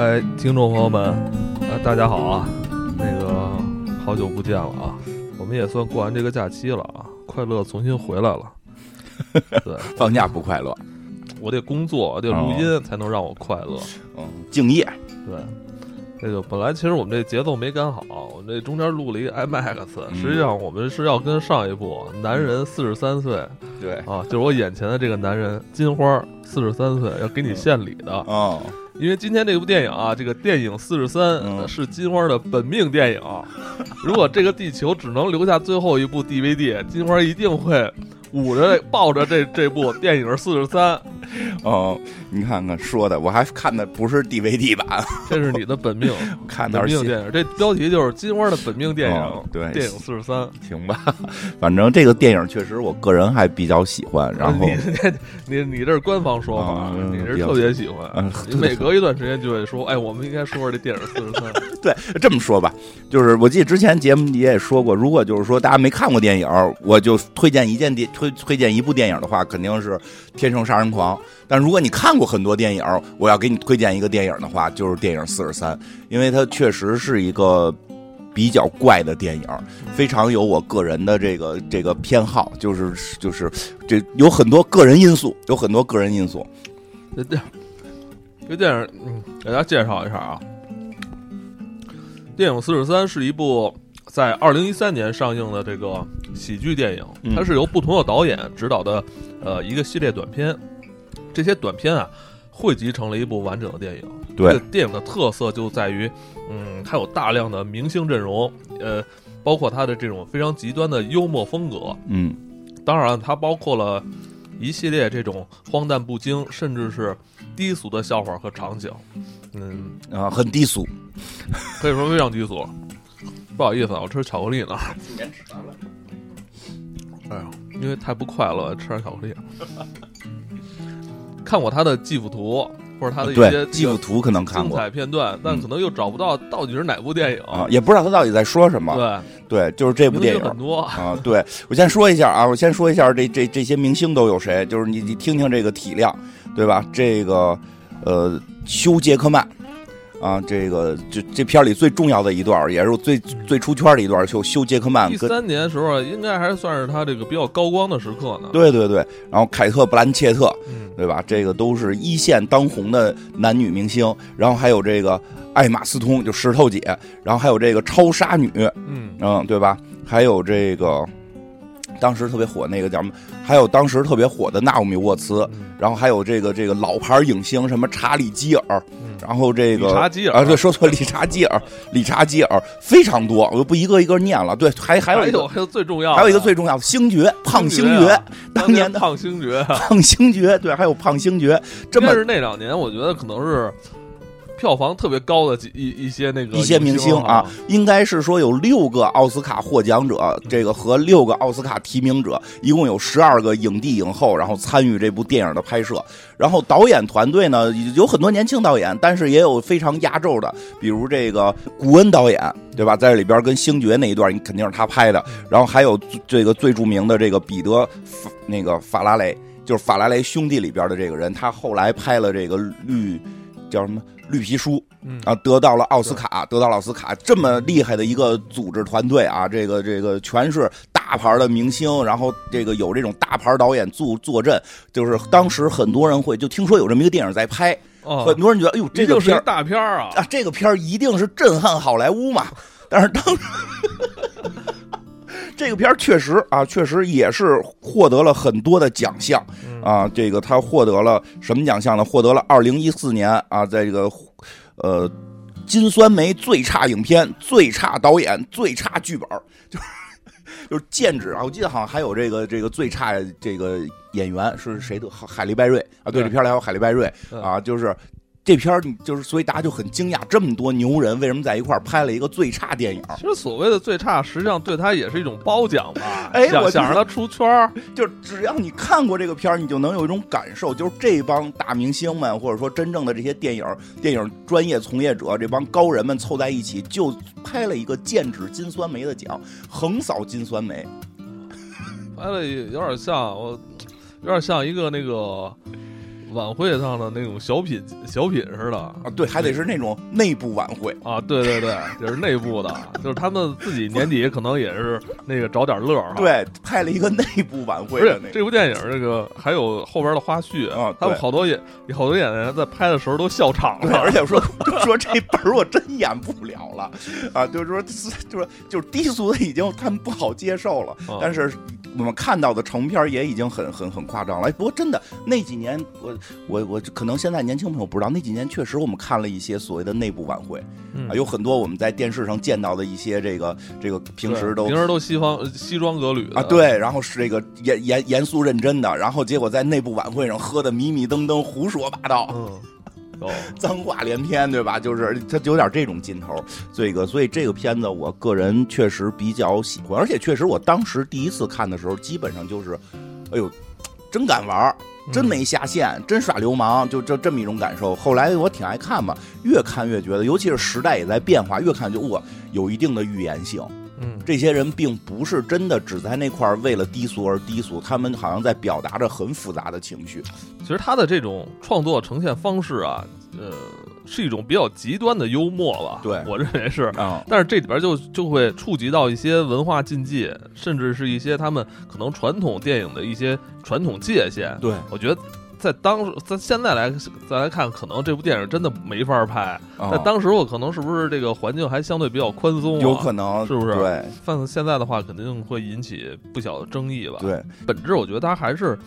哎，听众朋友们，呃，大家好啊！那个好久不见了啊，我们也算过完这个假期了啊，快乐重新回来了。对，放假不快乐，我得工作，我得录音才能让我快乐。嗯，敬业。对，这个本来其实我们这节奏没赶好，我们这中间录了一个 IMAX，实际上我们是要跟上一部《男人四十三岁》对啊，就是我眼前的这个男人金花四十三岁要给你献礼的哦。因为今天这部电影啊，这个电影四十三是金花的本命电影。如果这个地球只能留下最后一部 DVD，金花一定会。捂着抱着这这部电影四十三，哦，你看看说的，我还看的不是 DVD 版，这是你的本命，看本命电影，这标题就是金花的本命电影，对，电影四十三，行吧，反正这个电影确实我个人还比较喜欢。然后 你你你这是官方说法，你是特别喜欢，你每隔一段时间就会说，哎，我们应该说说这电影四十三。对，这么说吧，就是我记得之前节目你也说过，如果就是说大家没看过电影，我就推荐一件电。推推荐一部电影的话，肯定是《天生杀人狂》。但如果你看过很多电影，我要给你推荐一个电影的话，就是电影《四十三》，因为它确实是一个比较怪的电影，非常有我个人的这个这个偏好，就是就是这有很多个人因素，有很多个人因素。这电这电影，嗯，给大家介绍一下啊，电影《四十三》是一部。在二零一三年上映的这个喜剧电影，它是由不同的导演执导的，呃，一个系列短片。这些短片啊，汇集成了一部完整的电影。对，电影的特色就在于，嗯，它有大量的明星阵容，呃，包括它的这种非常极端的幽默风格。嗯，当然，它包括了一系列这种荒诞不经，甚至是低俗的笑话和场景。嗯啊，很低俗，可以说非常低俗。不好意思啊，我吃巧克力呢。哎呀，因为太不快乐，吃点巧克力。看过他的记幅图，或者他的一些记幅图，可能看过精彩片段，但可能又找不到到底是哪部电影啊，也不知道他到底在说什么。对对，就是这部电影很多啊。对我先说一下啊，我先说一下这这这些明星都有谁，就是你你听听这个体量，对吧？这个呃，休·杰克曼。啊，这个这这片里最重要的一段，也是最最出圈的一段，就修杰克曼。第三年时候，应该还算是他这个比较高光的时刻呢。对对对，然后凯特·布兰切特，对吧？这个都是一线当红的男女明星。然后还有这个艾玛·斯通，就石头姐。然后还有这个超杀女，嗯嗯，对吧？还有这个。当时特别火那个叫什么？还有当时特别火的纳奥米沃茨，然后还有这个这个老牌影星什么查理基尔，然后这个理查基尔啊，对，说错，理查基尔，理查基尔非常多，我就不一个一个念了。对，还还有一个，还有最重要，还有一个最重要的星爵，胖星爵，当年的胖星爵，胖星爵，对，还有胖星爵，这么是那两年，我觉得可能是。票房特别高的几一一些那个一些明星啊，应该是说有六个奥斯卡获奖者，这个和六个奥斯卡提名者，一共有十二个影帝影后，然后参与这部电影的拍摄。然后导演团队呢，有很多年轻导演，但是也有非常压轴的，比如这个古恩导演，对吧？在这里边跟星爵那一段，你肯定是他拍的。然后还有这个最著名的这个彼得那个法拉雷，就是法拉雷兄弟里边的这个人，他后来拍了这个绿叫什么？绿皮书，啊，得到了奥斯卡，得到了奥斯卡，这么厉害的一个组织团队啊，这个这个全是大牌的明星，然后这个有这种大牌导演坐坐镇，就是当时很多人会就听说有这么一个电影在拍，很多人觉得，哎呦，这个片大片啊，啊，这个片一定是震撼好莱坞嘛，但是当。这个片儿确实啊，确实也是获得了很多的奖项啊。这个他获得了什么奖项呢？获得了二零一四年啊，在这个呃金酸梅最差影片、最差导演、最差剧本，就是就是剑指啊。我记得好像还有这个这个最差这个演员是谁的？海利·拜瑞啊，对，这片里还有海利·拜瑞啊，就是。这片儿你就是，所以大家就很惊讶，这么多牛人为什么在一块儿拍了一个最差电影？其实所谓的最差，实际上对他也是一种褒奖吧。哎，想想让他出圈儿，就只要你看过这个片儿，你就能有一种感受，就是这帮大明星们，或者说真正的这些电影电影专业从业者，这帮高人们凑在一起，就拍了一个剑指金酸梅的奖，横扫金酸梅。拍了有点像我，有点像一个那个。晚会上的那种小品小品似的。啊，对，还得是那种内部晚会。啊，对对对，就 是内部的，就是他们自己年底可能也是那个找点乐儿对，拍了一个内部晚会。不是这部电影，这个还有后边的花絮啊，他们好多演好多演员在拍的时候都笑场了，而且说 说这本儿我真演不了了。啊，就是说 就是就是低俗的已经他们不好接受了，但是。我们看到的成片也已经很很很夸张了。不过真的那几年，我我我可能现在年轻朋友不知道，那几年确实我们看了一些所谓的内部晚会，啊，有很多我们在电视上见到的一些这个这个平时都平时都西方西装革履啊，对，然后是这个严严严肃认真的，然后结果在内部晚会上喝的迷迷瞪瞪，胡说八道。脏话连篇，对吧？就是他有点这种劲头，这个，所以这个片子我个人确实比较喜欢，而且确实我当时第一次看的时候，基本上就是，哎呦，真敢玩，真没下线，真耍流氓，就这这么一种感受。后来我挺爱看嘛，越看越觉得，尤其是时代也在变化，越看就我有一定的预言性。嗯，这些人并不是真的只在那块儿为了低俗而低俗，他们好像在表达着很复杂的情绪。其实他的这种创作呈现方式啊，呃，是一种比较极端的幽默了？对我认为是啊。但是这里边就就会触及到一些文化禁忌，甚至是一些他们可能传统电影的一些传统界限。对我觉得。在当时在现在来再来看，可能这部电影真的没法拍。在当时，我可能是不是这个环境还相对比较宽松？有可能，是不是？对，放现在的话，肯定会引起不小的争议吧？对，本质我觉得它还是。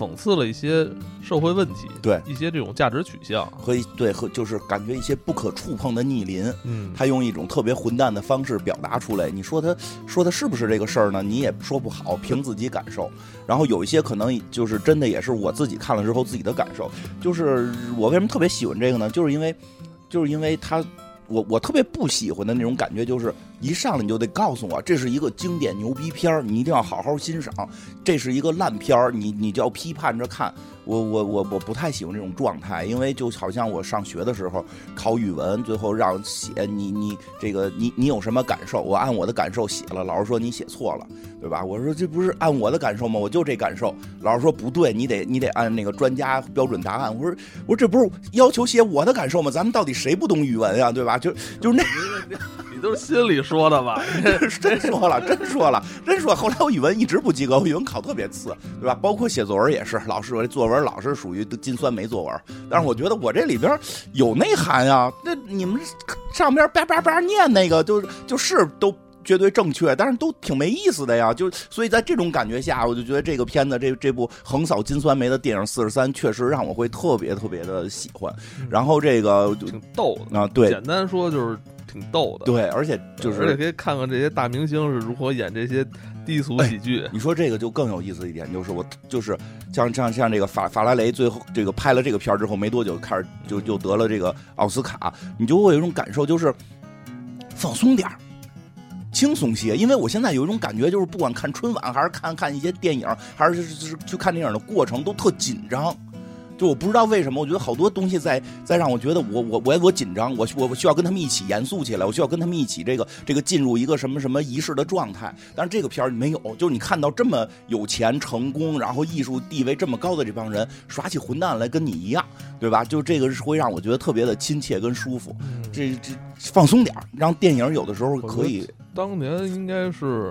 讽刺了一些社会问题，对一些这种价值取向和对和就是感觉一些不可触碰的逆鳞，嗯，他用一种特别混蛋的方式表达出来。你说他说的是不是这个事儿呢？你也说不好，凭自己感受。然后有一些可能就是真的，也是我自己看了之后自己的感受。就是我为什么特别喜欢这个呢？就是因为，就是因为他。我我特别不喜欢的那种感觉，就是一上来你就得告诉我这是一个经典牛逼片儿，你一定要好好欣赏；这是一个烂片儿，你你就要批判着看。我我我我不太喜欢这种状态，因为就好像我上学的时候考语文，最后让写你你这个你你有什么感受？我按我的感受写了，老师说你写错了，对吧？我说这不是按我的感受吗？我就这感受。老师说不对，你得你得按那个专家标准答案。我说我说这不是要求写我的感受吗？咱们到底谁不懂语文呀？对吧？就就是那。都是心里说的吧？真说了，真说了，真说。后来我语文一直不及格，我语文考特别次，对吧？包括写作文也是，老师我这作文老是属于金酸梅作文。但是我觉得我这里边有内涵啊。那你们上边叭叭叭念那个，就就是都绝对正确，但是都挺没意思的呀。就所以在这种感觉下，我就觉得这个片子，这这部横扫金酸梅的电影《四十三》，确实让我会特别特别的喜欢。然后这个挺逗的啊，对，简单说就是。挺逗的，对，而且就是而且可以看看这些大明星是如何演这些低俗喜剧。你说这个就更有意思一点，就是我就是像像像这个法法拉雷最后这个拍了这个片儿之后没多久开始就就得了这个奥斯卡，你就会有一种感受，就是放松点儿，轻松些。因为我现在有一种感觉，就是不管看春晚还是看看一些电影，还是就是去看电影的过程都特紧张。就我不知道为什么，我觉得好多东西在在让我觉得我我我我紧张，我我需要跟他们一起严肃起来，我需要跟他们一起这个这个进入一个什么什么仪式的状态。但是这个片儿没有，就是你看到这么有钱、成功，然后艺术地位这么高的这帮人耍起混蛋来跟你一样，对吧？就这个是会让我觉得特别的亲切跟舒服。这这放松点让电影有的时候可以。当年应该是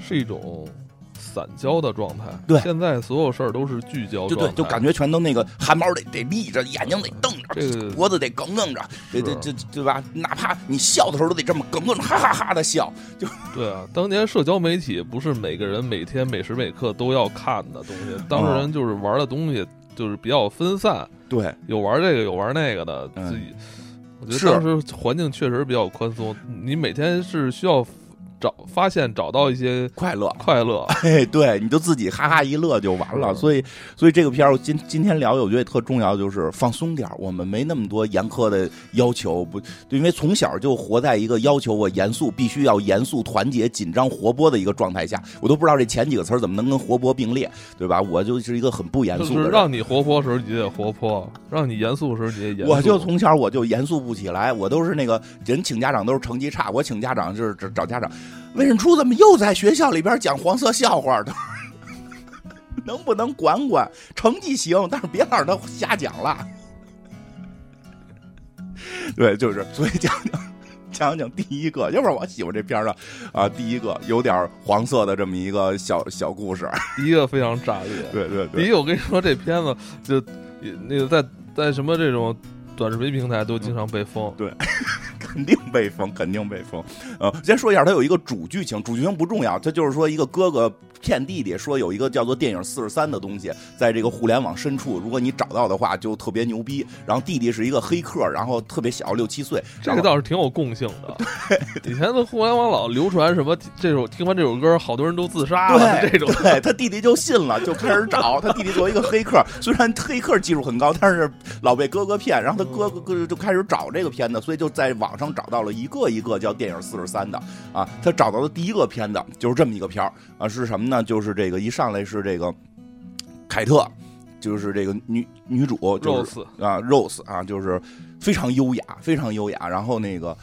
是一种。散焦的状态，对，现在所有事儿都是聚焦，就对，就感觉全都那个汗毛得得立着，眼睛得瞪着，脖子得梗梗着，对对对对吧？哪怕你笑的时候都得这么梗梗，哈哈哈的笑，就对啊。当年社交媒体不是每个人每天每时每刻都要看的东西，当事人就是玩的东西就是比较分散，对，有玩这个有玩那个的，自己，我觉得当时环境确实比较宽松，你每天是需要。找发现找到一些快乐快乐，哎，对，你就自己哈哈一乐就完了。所以，所以这个片儿今今天聊，我觉得特重要，就是放松点儿我们没那么多严苛的要求，不，因为从小就活在一个要求我严肃，必须要严肃、团结、紧张、活泼的一个状态下。我都不知道这前几个词儿怎么能跟活泼并列，对吧？我就是一个很不严肃的。让你活泼时候你得活泼，让你严肃时候你也严肃。我就从小我就严肃不起来，我都是那个人请家长都是成绩差，我请家长就是找家长。魏仁初怎么又在学校里边讲黄色笑话的？能不能管管？成绩行，但是别让他瞎讲了。对，就是所以讲讲讲讲第一个，要不然我喜欢这片儿的啊，第一个有点黄色的这么一个小小故事。第一个非常炸裂，对对对。第一个我跟你说，这片子就那个在在什么这种短视频平台都经常被封。对。肯定被封，肯定被封。呃，先说一下，它有一个主剧情，主剧情不重要，它就是说一个哥哥骗弟弟，说有一个叫做电影四十三的东西，在这个互联网深处，如果你找到的话，就特别牛逼。然后弟弟是一个黑客，然后特别小，六七岁。这个倒是挺有共性的。以前的互联网老流传什么这首，听完这首歌，好多人都自杀了。这种，对他弟弟就信了，就开始找他弟弟作为一个黑客，虽然黑客技术很高，但是老被哥哥骗。然后他哥哥就开始找这个片子，所以就在网上。找到了一个一个叫电影四十三的啊，他找到的第一个片子就是这么一个片儿啊，是什么呢？就是这个一上来是这个凯特，就是这个女女主，Rose 啊，Rose 啊，就是非常优雅，非常优雅，然后那个。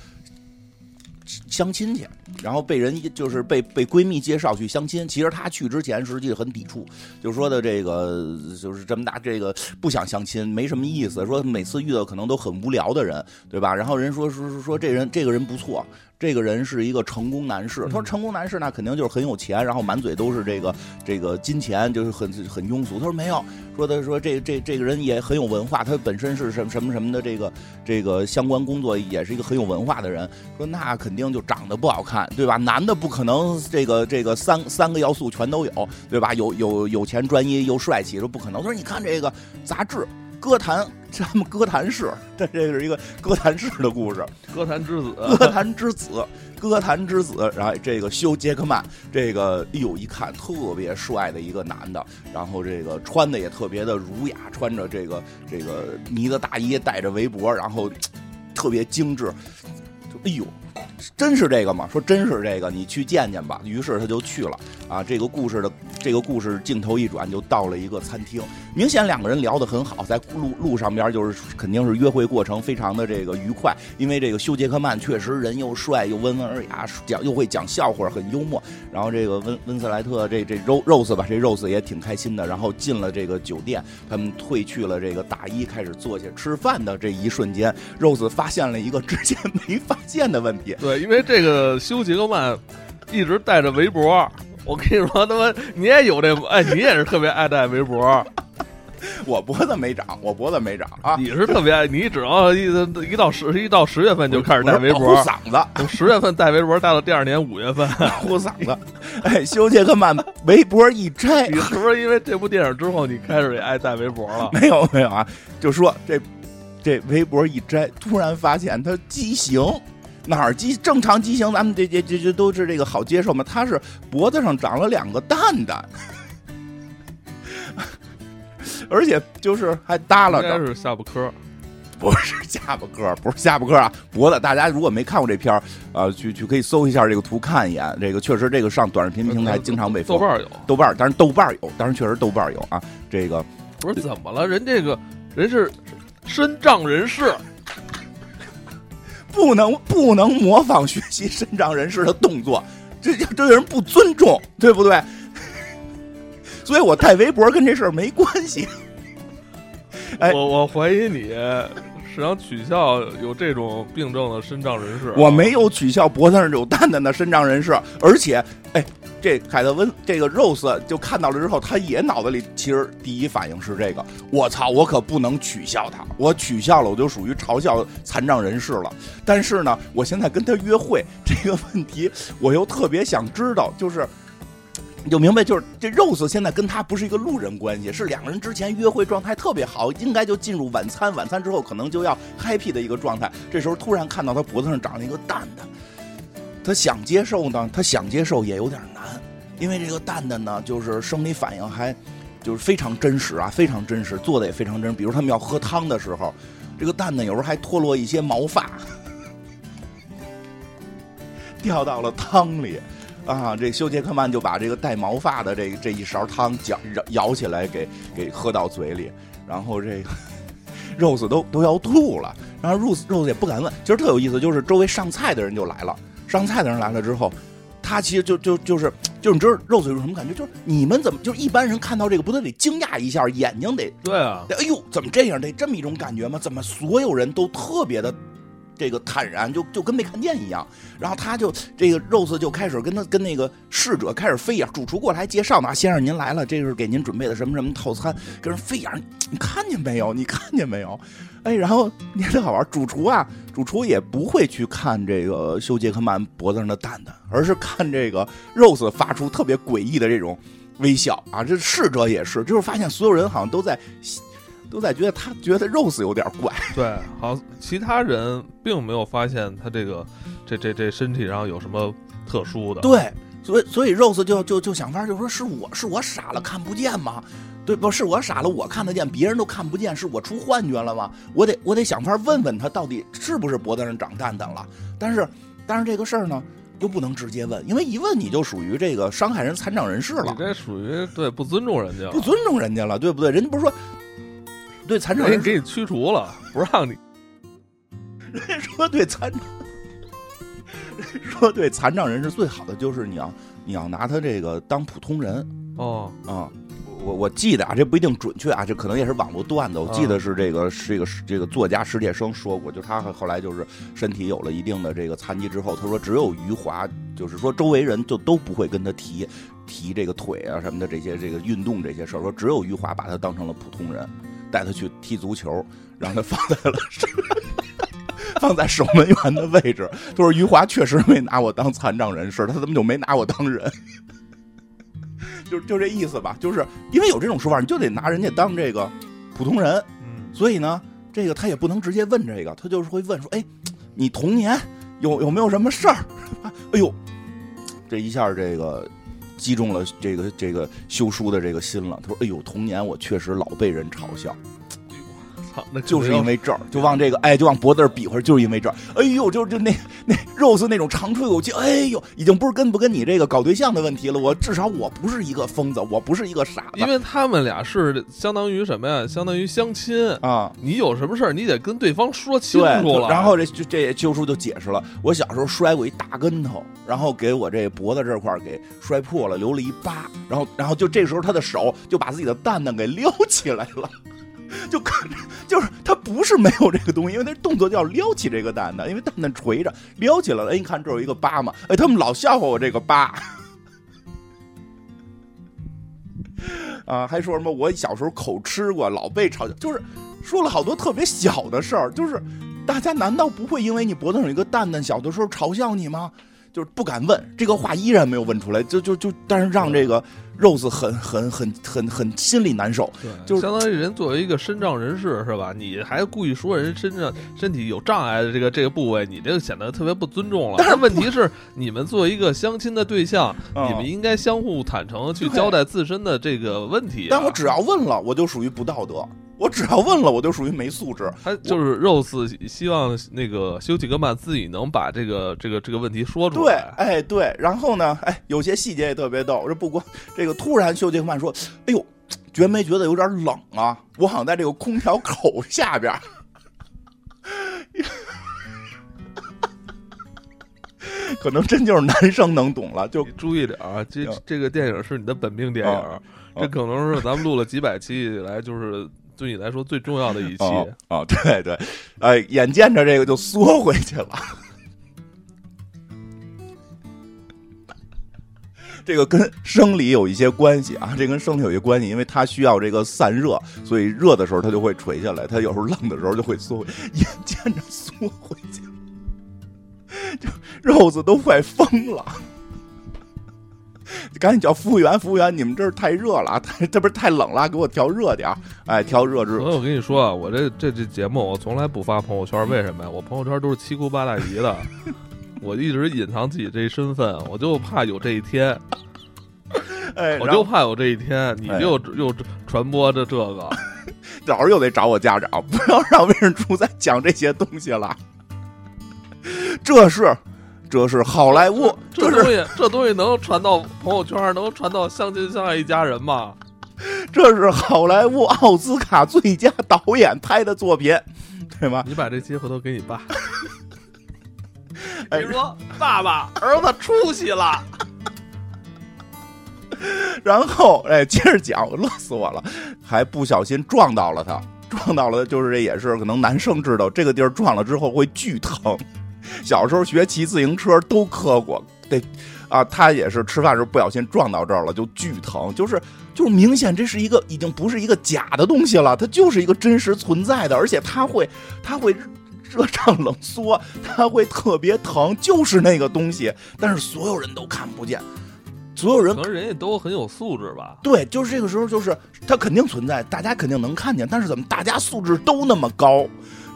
相亲去，然后被人就是被被闺蜜介绍去相亲。其实她去之前实际很抵触，就说的这个就是这么大这个不想相亲，没什么意思。说每次遇到可能都很无聊的人，对吧？然后人说说说这人这个人不错。这个人是一个成功男士，他说成功男士那肯定就是很有钱，然后满嘴都是这个这个金钱，就是很很庸俗。他说没有，说他说这这这个人也很有文化，他本身是什么什么什么的这个这个相关工作，也是一个很有文化的人。说那肯定就长得不好看，对吧？男的不可能这个这个三三个要素全都有，对吧？有有有钱专一又帅气，说不可能。他说你看这个杂志。歌坛，咱们歌坛式，这这是一个歌坛式的故事。歌坛之子，歌坛之子，歌坛之子。然后这个修·杰克曼，这个哎呦一看特别帅的一个男的，然后这个穿的也特别的儒雅，穿着这个这个呢子大衣，戴着围脖，然后特别精致。就哎呦。真是这个吗？说真是这个，你去见见吧。于是他就去了啊。这个故事的这个故事镜头一转，就到了一个餐厅。明显两个人聊得很好，在路路上边就是肯定是约会过程非常的这个愉快。因为这个休杰克曼确实人又帅又温文尔雅，讲又会讲笑话，很幽默。然后这个温温斯莱特这这 Rose 吧，这 Rose 也挺开心的。然后进了这个酒店，他们褪去了这个大衣，开始坐下吃饭的这一瞬间，Rose 发现了一个之前没发现的问题。因为这个修杰克曼一直戴着围脖，我跟你说，他妈你也有这，哎，你也是特别爱戴围脖。我脖子没长，我脖子没长啊。你是特别爱，你只要一一到十一到十月份就开始戴围脖，嗓子。从十月份戴围脖戴到第二年五月份，护嗓子。哎，修杰克曼围脖一摘，你是不是因为这部电影之后你开始也爱戴围脖了？没有没有啊，就说这这围脖一摘，突然发现它畸形。哪儿畸正常畸形，咱们这这这这都是这个好接受吗？他是脖子上长了两个蛋蛋，而且就是还耷拉着。是下巴颏，不是下巴颏，不是下巴颏啊，脖子。大家如果没看过这片儿啊，去去可以搜一下这个图看一眼。这个确实，这个上短视频平台经常被豆瓣有，豆瓣，但是豆瓣有，但是确实豆瓣有啊。这个不是怎么了？人这个人是身障人士。不能不能模仿学习身障人士的动作，这这对人不尊重，对不对？所以我戴围脖跟这事儿没关系。哎，我我怀疑你是想取笑有这种病症的身障人士。我没有取笑脖子上有蛋蛋的身障人士，而且，哎。这凯特温这个 Rose 就看到了之后，他也脑子里其实第一反应是这个：我操，我可不能取笑他，我取笑了我就属于嘲笑残障人士了。但是呢，我现在跟他约会这个问题，我又特别想知道，就是就明白，就是这 Rose 现在跟他不是一个路人关系，是两个人之前约会状态特别好，应该就进入晚餐，晚餐之后可能就要 happy 的一个状态。这时候突然看到他脖子上长了一个蛋蛋。他想接受呢，他想接受也有点难，因为这个蛋蛋呢，就是生理反应还就是非常真实啊，非常真实，做的也非常真。比如他们要喝汤的时候，这个蛋蛋有时候还脱落一些毛发，掉到了汤里啊。这休杰克曼就把这个带毛发的这这一勺汤舀舀起来给给喝到嘴里，然后这个 Rose 都都要吐了，然后 Rose Rose 也不敢问。其实特有意思，就是周围上菜的人就来了。上菜的人来了之后，他其实就就就是就是你知道肉嘴有什么感觉？就是你们怎么就是一般人看到这个不都得惊讶一下，眼睛得对啊，得哎呦怎么这样？得这么一种感觉吗？怎么所有人都特别的这个坦然，就就跟没看见一样？然后他就这个 Rose 就开始跟他跟那个侍者开始飞眼，主厨过来介绍呢，先生您来了，这是给您准备的什么什么套餐，跟人飞眼，你看见没有？你看见没有？哎，然后你特好玩，主厨啊，主厨也不会去看这个休杰克曼脖子上的蛋蛋，而是看这个 Rose 发出特别诡异的这种微笑啊。这侍者也是，就是发现所有人好像都在都在觉得他觉得 Rose 有点怪，对，好，其他人并没有发现他这个这这这身体上有什么特殊的，对，所以所以 Rose 就就就想法就说是我是我傻了看不见吗？对，不是我傻了，我看得见，别人都看不见，是我出幻觉了吗？我得我得想法问问他到底是不是脖子上长蛋蛋了。但是但是这个事儿呢，又不能直接问，因为一问你就属于这个伤害人残障人士了你，这属于对不尊重人家，不尊重人家了，对不对？人家不是说对残障人给你驱除了，不让你。人家说对残障，人说对残障人是最好的就是你要你要拿他这个当普通人哦，啊。我我记得啊，这不一定准确啊，这可能也是网络段子。我记得是这个是这个是这个作家史铁生说过，就他后来就是身体有了一定的这个残疾之后，他说只有余华，就是说周围人就都不会跟他提提这个腿啊什么的这些这个运动这些事儿，说只有余华把他当成了普通人，带他去踢足球，让他放在了 放在守门员的位置。就是余华确实没拿我当残障人士，他怎么就没拿我当人？就就这意思吧，就是因为有这种说法，你就得拿人家当这个普通人，嗯，所以呢，这个他也不能直接问这个，他就是会问说，哎，你童年有有没有什么事儿？啊 哎呦，这一下这个击中了这个这个修书的这个心了。他说，哎呦，童年我确实老被人嘲笑，那就是因为这儿，就往这个哎，就往脖子这儿比划，就是因为这儿。哎呦，就就那那 Rose 那种长吹口气，哎呦，已经不是跟不跟你这个搞对象的问题了。我至少我不是一个疯子，我不是一个傻子因为他们俩是相当于什么呀？相当于相亲。啊。你有什么事儿，你得跟对方说清楚，了。然后这这这救叔就解释了，我小时候摔过一大跟头，然后给我这脖子这块儿给摔破了，留了一疤，然后然后就这时候他的手就把自己的蛋蛋给撩起来了。就看着，就是他不是没有这个东西，因为他动作叫撩起这个蛋蛋，因为蛋蛋垂着，撩起来了。哎，你看这有一个疤嘛？哎，他们老笑话我这个疤，啊，还说什么我小时候口吃过，老被嘲笑，就是说了好多特别小的事儿，就是大家难道不会因为你脖子上有一个蛋蛋，小的时候嘲笑你吗？就是不敢问这个话，依然没有问出来，就就就，但是让这个 Rose 很很很很很心里难受。对，就是相当于人作为一个身障人士是吧？你还故意说人身上身体有障碍的这个这个部位，你这个显得特别不尊重了。但是问题是，你们作为一个相亲的对象，嗯你们应该相互坦诚地去交代自身的这个问题、啊。但我只要问了，我就属于不道德；我只要问了，我就属于没素质。他就是 Rose 希望那个休·吉格曼自己能把这个这个这个问题说出来对，来。哎，对，然后呢，哎，有些细节也特别逗。这不光这个，突然休杰克曼说：“哎呦，觉没觉得有点冷啊？我好像在这个空调口下边。”可能真就是男生能懂了，就注意点啊，这嗯这个电影是你的本命电影，哦这可能是咱们录了几百期以来，就是对你来说最重要的一期。哦哦，对对，哎，眼见着这个就缩回去了。这个跟生理有一些关系啊，这跟生理有一些关系，因为它需要这个散热，所以热的时候它就会垂下来，它有时候冷的时候就会缩回，眼见着缩回去了，就肉子都快疯了。赶紧叫服务员，服务员，你们这儿太热了，太 这不是太冷了，给我调热点儿哎，调热之所以我跟你说啊，我这这这节目我从来不发朋友圈，为什么呀？我朋友圈都是七姑八大姨的，我一直隐藏自己这身份，我就怕有这一天，哎，我就怕有这一天，你哎又传播着这个，到时候又得找我家长，不要让魏仁初再讲这些东西了。这是，这是好莱坞，这这东西这东西能传到朋友圈，能传到相亲相爱一家人吗？这是好莱坞奥斯卡最佳导演拍的作品，对吗？你把这期回头给你爸，你说爸爸儿子出息了，然后哎，接着讲，乐死我了，还不小心撞到了他，撞到了，就是这也是可能男生知道这个地儿撞了之后会巨疼。小时候学骑自行车都磕过，对，啊，他也是吃饭时候不小心撞到这儿了，就巨疼，就是就是明显这是一个已经不是一个假的东西了，它就是一个真实存在的，而且它会它会热胀冷缩，它会特别疼，就是那个东西，但是所有人都看不见。所有人可能人家都很有素质吧？对，就是这个时候，就是它肯定存在，大家肯定能看见，但是怎么大家素质都那么高，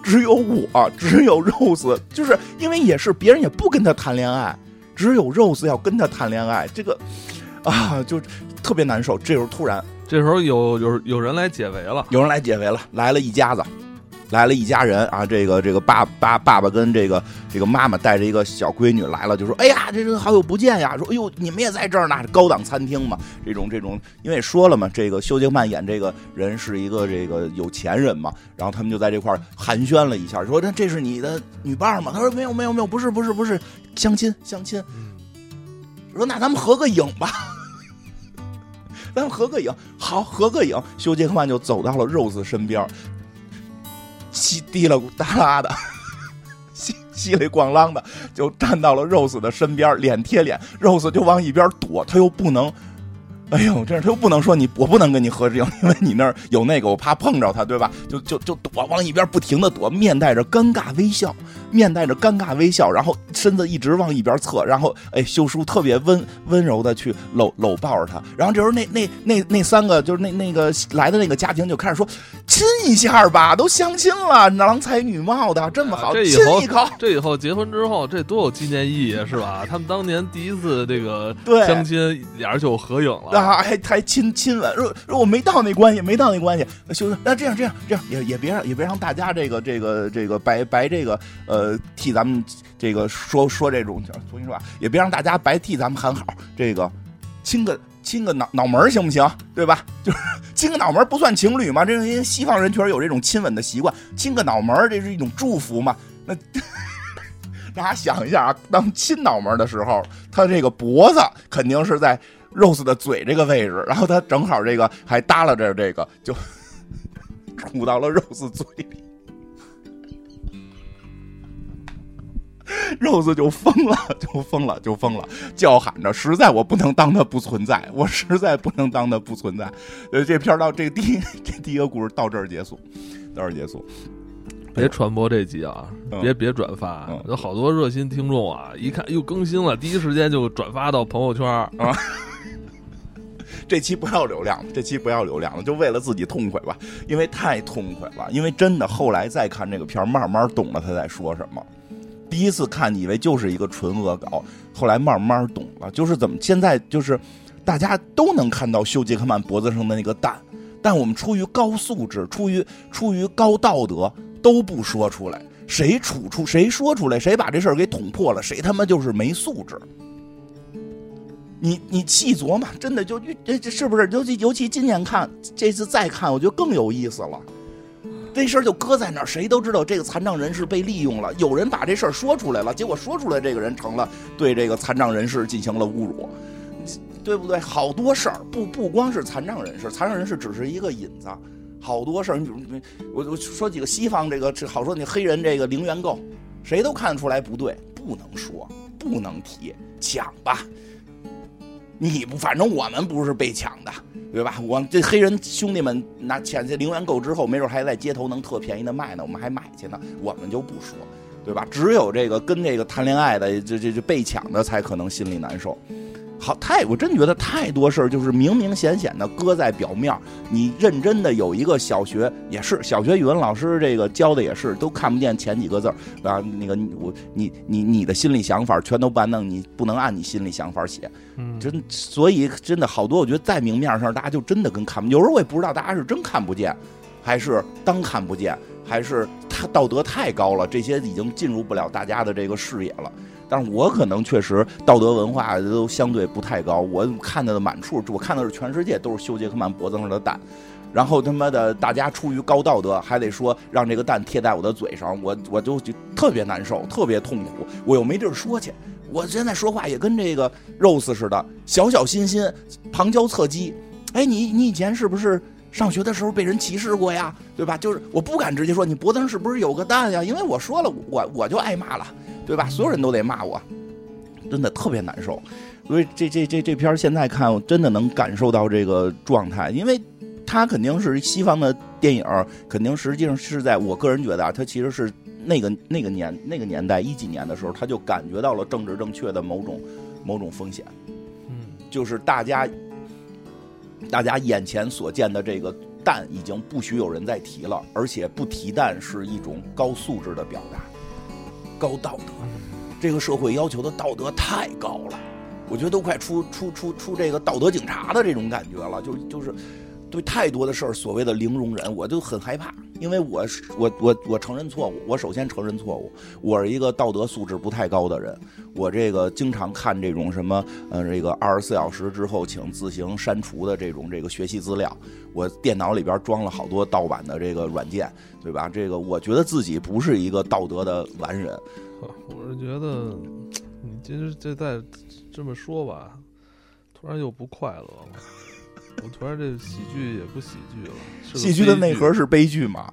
只有我，只有 Rose，就是因为也是别人也不跟他谈恋爱，只有 Rose 要跟他谈恋爱，这个啊就特别难受。这时候突然，这时候有有有人来解围了，有人来解围了，来了一家子。来了一家人啊，这个这个爸爸爸爸跟这个这个妈妈带着一个小闺女来了，就说：“哎呀，这这好久不见呀！”说：“哎呦，你们也在这儿呢，高档餐厅嘛，这种这种，因为说了嘛，这个修杰克曼演这个人是一个这个有钱人嘛，然后他们就在这块寒暄了一下，说：‘这这是你的女伴吗？’他说：‘没有没有没有，不是不是不是，相亲相亲。’说：‘那咱们合个影吧，咱们合个影。’好，合个影。修杰克曼就走到了 Rose 身边。稀滴了哒啦的，稀稀里咣啷的就站到了 Rose 的身边，脸贴脸，Rose 就往一边躲，他又不能。哎呦，这样他又不能说你，我不能跟你合影，因为你那儿有那个，我怕碰着他，对吧？就就就躲，往一边不停的躲，面带着尴尬微笑，面带着尴尬微笑，然后身子一直往一边侧，然后哎，秀叔特别温温柔的去搂搂抱着他，然后这时候那那那那三个就是那那个来的那个家庭就开始说亲一下吧，都相亲了，郎才女貌的这么好，亲一口，这以后结婚之后这多有纪念意义是吧？他们当年第一次这个相亲，俩人就合影了。啊还还亲亲吻，说说我没到那关系，没到那关系。修修，那这样这样这样，也也别让也别让大家这个这个这个白白这个呃替咱们这个说说这种，重新说啊，也别让大家白替咱们喊好。这个亲个亲个脑脑门行不行？对吧？就是 亲个脑门不算情侣吗？这因为西方人确实有这种亲吻的习惯，亲个脑门这是一种祝福嘛？那 大家想一下啊，当亲脑门的时候，他这个脖子肯定是在。Rose 的嘴这个位置，然后他正好这个还耷拉着这个，就 杵到了 Rose 嘴里，Rose 就疯了，就疯了，就疯了，叫喊着：“实在我不能当他不存在，我实在不能当他不存在。”呃，这片到这第这第一个故事到这儿结束，到这儿结束。别传播这集啊！别别转发，有好多热心听众啊，一看又更新了，第一时间就转发到朋友圈啊。这期不要流量，这期不要流量了，就为了自己痛快吧，因为太痛快了。因为真的，后来再看这个片儿慢慢懂了他在说什么。第一次看以为就是一个纯恶搞，后来慢慢懂了，就是怎么现在就是大家都能看到休杰克曼脖子上的那个蛋，但我们出于高素质，出于出于高道德，都不说出来。谁处出谁说出来，谁把这事儿给捅破了，谁他妈就是没素质。你你细琢磨，真的就这这是不是？尤其尤其今年看这次再看，我觉得更有意思了。这事儿就搁在那儿，谁都知道这个残障人士被利用了。有人把这事儿说出来了，结果说出来这个人成了对这个残障人士进行了侮辱，对不对？好多事儿不不光是残障人士，残障人士只是一个引子。好多事儿，你比如我我说几个西方这个这好说，你黑人这个零元购，谁都看得出来不对，不能说，不能提，抢吧。你不，反正我们不是被抢的，对吧？我这黑人兄弟们拿钱这零元购之后，没准还在街头能特便宜的卖呢，我们还买去呢。我们就不说，对吧？只有这个跟这个谈恋爱的，这这这被抢的，才可能心里难受。好，太我真觉得太多事儿就是明明显显的搁在表面，你认真的有一个小学也是小学语文老师这个教的也是都看不见前几个字儿啊，那个我你你你的心理想法全都不弄你不能按你心里想法写，嗯真所以真的好多我觉得在明面上大家就真的跟看不，有时候我也不知道大家是真看不见，还是当看不见，还是他道德太高了，这些已经进入不了大家的这个视野了。但是我可能确实道德文化都相对不太高，我看到的满处，我看到是全世界都是修杰克曼脖子上的蛋，然后他妈的大家出于高道德还得说让这个蛋贴在我的嘴上，我我就就特别难受，特别痛苦，我又没地儿说去，我现在说话也跟这个 Rose 似的，小小心心，旁敲侧击。哎，你你以前是不是上学的时候被人歧视过呀？对吧？就是我不敢直接说你脖子上是不是有个蛋呀？因为我说了，我我就挨骂了，对吧？所有人都得骂我，真的特别难受。所以这这这这片现在看，我真的能感受到这个状态，因为它肯定是西方的电影，肯定实际上是在我个人觉得啊，它其实是那个那个年那个年代一几年的时候，他就感觉到了政治正确的某种某种风险，嗯，就是大家大家眼前所见的这个蛋已经不许有人再提了，而且不提蛋是一种高素质的表达，高道德，这个社会要求的道德太高了。我觉得都快出出出出这个道德警察的这种感觉了，就就是对太多的事儿所谓的零容忍，我就很害怕，因为我是我我我承认错误，我首先承认错误，我是一个道德素质不太高的人，我这个经常看这种什么呃这个二十四小时之后请自行删除的这种这个学习资料，我电脑里边装了好多盗版的这个软件，对吧？这个我觉得自己不是一个道德的完人，我是觉得你其实这在。这么说吧，突然又不快乐了。我突然这喜剧也不喜剧了。喜剧的内核是悲剧嘛？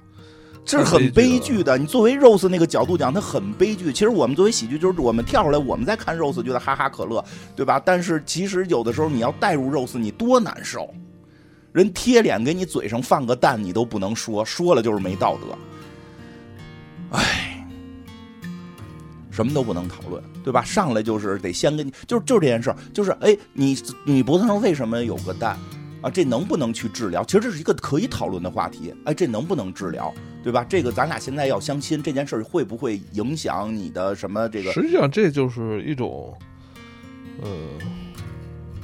这是很悲剧的。你作为 Rose 那个角度讲，它很悲剧。其实我们作为喜剧，就是我们跳出来，我们在看 Rose 觉得哈哈可乐，对吧？但是其实有的时候你要带入 Rose，你多难受。人贴脸给你嘴上放个蛋，你都不能说，说了就是没道德。唉。什么都不能讨论，对吧？上来就是得先跟你，就是就是这件事儿，就是哎，你你脖子上为什么有个蛋啊？这能不能去治疗？其实这是一个可以讨论的话题。哎，这能不能治疗？对吧？这个咱俩现在要相亲，这件事儿会不会影响你的什么？这个实际上这就是一种，呃，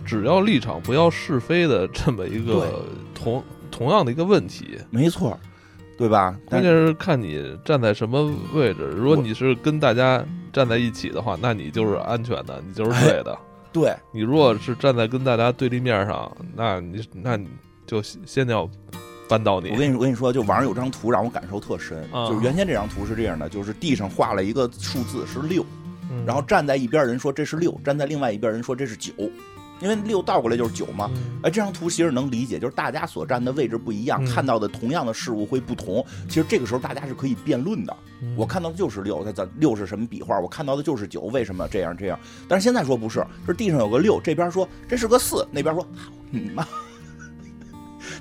只要立场不要是非的这么一个同同样的一个问题。没错。对吧？关键是看你站在什么位置。如果你是跟大家站在一起的话，那你就是安全的，你就是对的。对。你如果是站在跟大家对立面上，那你那你就先要扳倒你。我跟你我跟你说，就网上有张图让我感受特深，就是原先这张图是这样的，就是地上画了一个数字是六，然后站在一边人说这是六，站在另外一边人说这是九。因为六倒过来就是九嘛，哎，这张图其实能理解，就是大家所站的位置不一样，看到的同样的事物会不同。其实这个时候大家是可以辩论的。我看到的就是六，它咱六是什么笔画？我看到的就是九，为什么这样这样？但是现在说不是，是地上有个六，这边说这是个四，那边说你妈，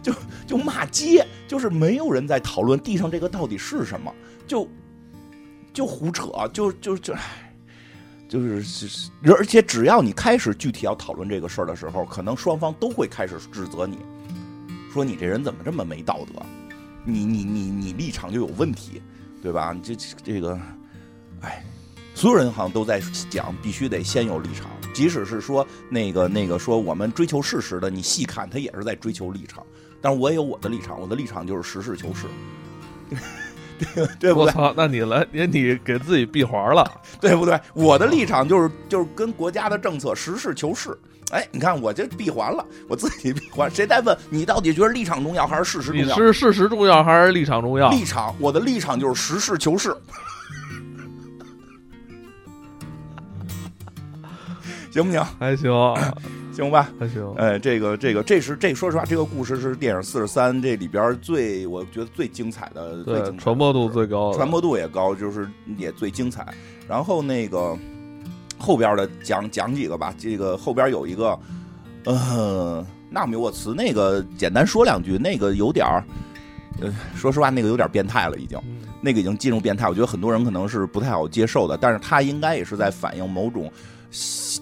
就就骂街，就是没有人在讨论地上这个到底是什么，就就胡扯，就就就。就是是，而且只要你开始具体要讨论这个事儿的时候，可能双方都会开始指责你，说你这人怎么这么没道德，你你你你立场就有问题，对吧？你这这个，哎，所有人好像都在讲，必须得先有立场，即使是说那个那个说我们追求事实的，你细看他也是在追求立场，但是我也有我的立场，我的立场就是实事求是。对不对？我操，那你来，你你给自己闭环了，对不对？我的立场就是就是跟国家的政策实事求是。哎，你看我这闭环了，我自己闭环。谁在问你到底觉得立场重要还是事实重要？你是事实重要还是立场重要？立场，我的立场就是实事求是，行不行？还行。行吧，还行。哎，这个，这个，这是这，说实话，这个故事是电影四十三这里边最，我觉得最精彩的，最传播度最高，传播度也高，就是也最精彩。然后那个后边的讲讲几个吧，这个后边有一个，呃，纳米沃茨那个，简单说两句，那个有点儿，呃，说实话，那个有点变态了，已经，那个已经进入变态，我觉得很多人可能是不太好接受的，但是他应该也是在反映某种。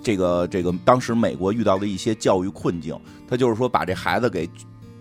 这个这个，当时美国遇到的一些教育困境，他就是说把这孩子给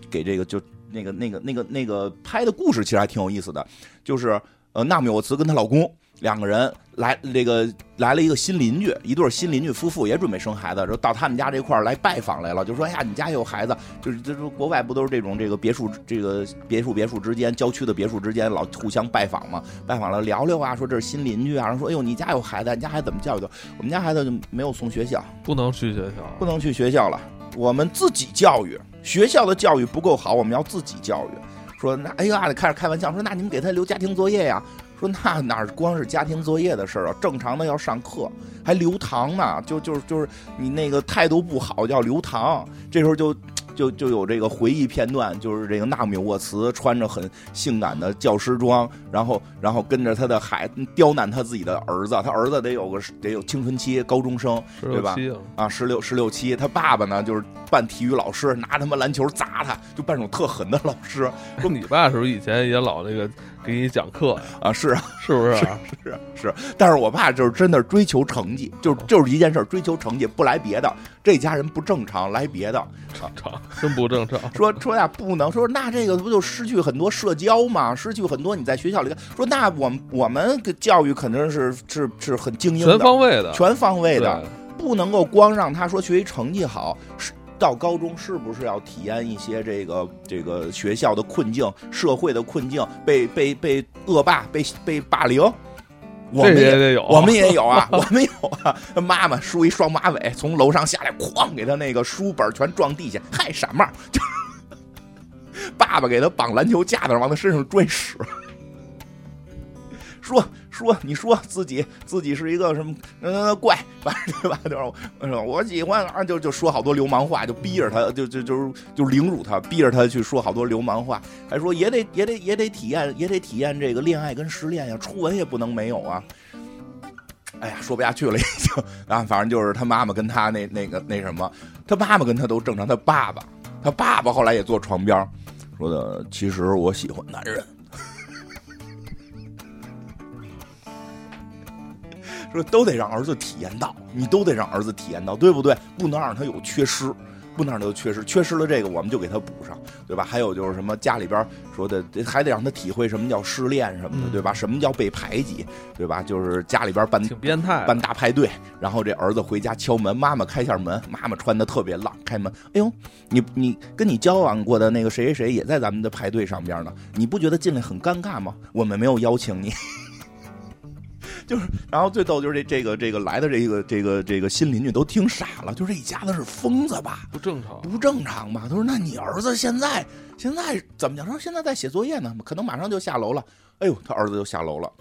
给这个就那个那个那个那个拍的故事，其实还挺有意思的，就是呃纳米沃茨跟她老公。两个人来，这个来了一个新邻居，一对新邻居夫妇也准备生孩子，就到他们家这块来拜访来了，就说：“哎呀，你家有孩子，就是这说国外不都是这种这个别墅，这个别墅别墅之间，郊区的别墅之间老互相拜访嘛？拜访了聊聊啊，说这是新邻居啊，然后说：哎呦，你家有孩子，你家孩子怎么教育的？我们家孩子就没有送学校，不能去学校，不能去学校了，我们自己教育，学校的教育不够好，我们要自己教育。说那哎呀，开始开玩笑说，那你们给他留家庭作业呀。”说那哪光是家庭作业的事儿啊，正常的要上课，还留堂呢，就就是就是你那个态度不好要留堂，这时候就。就就有这个回忆片段，就是这个纳米沃茨穿着很性感的教师装，然后然后跟着他的孩刁难他自己的儿子，他儿子得有个得有青春期高中生，对吧？啊，十六十六七，他爸爸呢就是扮体育老师，拿他妈篮球砸他，就扮种特狠的老师。说你爸是不是以前也老那个？给你讲课 啊，是啊，是不是？是是是，但是我爸就是真的追求成绩，就就是一件事，追求成绩，不来别的。这家人不正常，来别的，正常，真不正常。说说呀，不能说，那这个不就失去很多社交吗？失去很多你在学校里说，那我们我们教育肯定是是是很精英的，全方位的，全方位的，不能够光让他说学习成绩好是。到高中是不是要体验一些这个这个学校的困境、社会的困境？被被被恶霸、被被霸凌，我们也得有，我们也有啊，我们有啊。妈妈梳一双马尾，从楼上下来，哐给他那个书本全撞地下，嗨，傻帽。爸爸给他绑篮球架子上，往他身上拽屎。说说，你说自己自己是一个什么呃怪，对吧？就是我喜欢啊，就就说好多流氓话，就逼着他，就就就就凌辱他，逼着他去说好多流氓话，还说也得也得也得体验也得体验这个恋爱跟失恋呀，初吻也不能没有啊。哎呀，说不下去了已经啊，反正就是他妈妈跟他那那个那什么，他妈妈跟他都正常，他爸爸他爸爸后来也坐床边说的，其实我喜欢男人。说都得让儿子体验到，你都得让儿子体验到，对不对？不能让他有缺失，不能让他有缺失，缺失了这个我们就给他补上，对吧？还有就是什么家里边说的，还得让他体会什么叫失恋什么的，对吧？什么叫被排挤，对吧？就是家里边办挺变态，办大派对，然后这儿子回家敲门，妈妈开下门，妈妈穿的特别浪，开门，哎呦，你你跟你交往过的那个谁谁谁也在咱们的派对上边呢，你不觉得进来很尴尬吗？我们没有邀请你。就是，然后最逗就是这这个这个来的这个这个这个新邻居都听傻了，就这一家子是疯子吧？不正常，不正常吧？他说：“那你儿子现在现在怎么讲？说现在在写作业呢，可能马上就下楼了。”哎呦，他儿子就下楼了，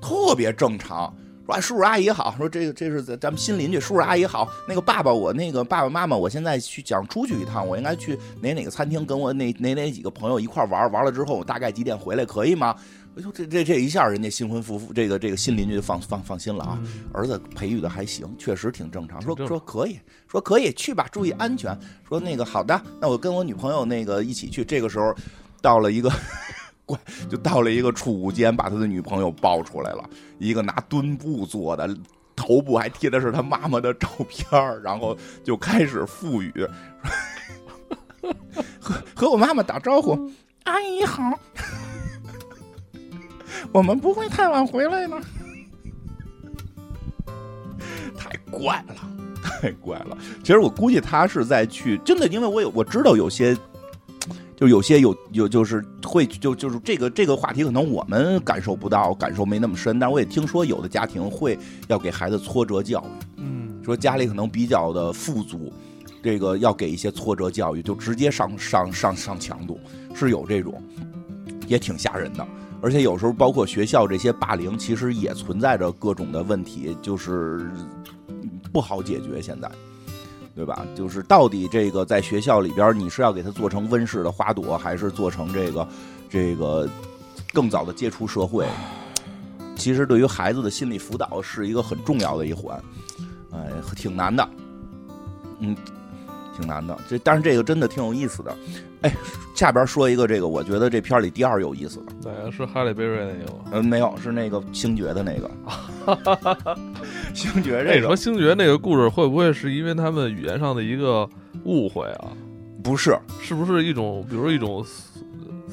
特别正常。说：“叔叔阿姨好。”说：“这个这是咱咱们新邻居，叔叔阿姨好。那个爸爸，我那个爸爸妈妈，我现在去想出去一趟，我应该去哪哪个餐厅，跟我哪哪哪几个朋友一块玩玩了之后，我大概几点回来，可以吗？”哎呦，这这这一下，人家新婚夫妇，这个这个新邻居就放放放心了啊！儿子培育的还行，确实挺正常。说说可以说可以去吧，注意安全。说那个好的，那我跟我女朋友那个一起去。这个时候，到了一个怪，就到了一个储物间，把他的女朋友抱出来了，一个拿墩布做的，头部还贴的是他妈妈的照片然后就开始腹语，和和我妈妈打招呼，阿姨好。我们不会太晚回来呢，太怪了，太怪了。其实我估计他是在去，真的，因为我有我知道有些，就有些有有就是会就就是这个这个话题，可能我们感受不到，感受没那么深。但是我也听说有的家庭会要给孩子挫折教育，嗯，说家里可能比较的富足，这个要给一些挫折教育，就直接上上上上强度，是有这种，也挺吓人的。而且有时候，包括学校这些霸凌，其实也存在着各种的问题，就是不好解决。现在，对吧？就是到底这个在学校里边，你是要给他做成温室的花朵，还是做成这个这个更早的接触社会？其实对于孩子的心理辅导是一个很重要的一环，哎，挺难的，嗯。挺难的，这但是这个真的挺有意思的，哎，下边说一个这个，我觉得这片里第二有意思的，对，是哈利贝瑞那个吗？嗯，没有，是那个星爵的那个，星爵这个。你说星爵那个故事会不会是因为他们语言上的一个误会啊？不是，是不是一种，比如一种？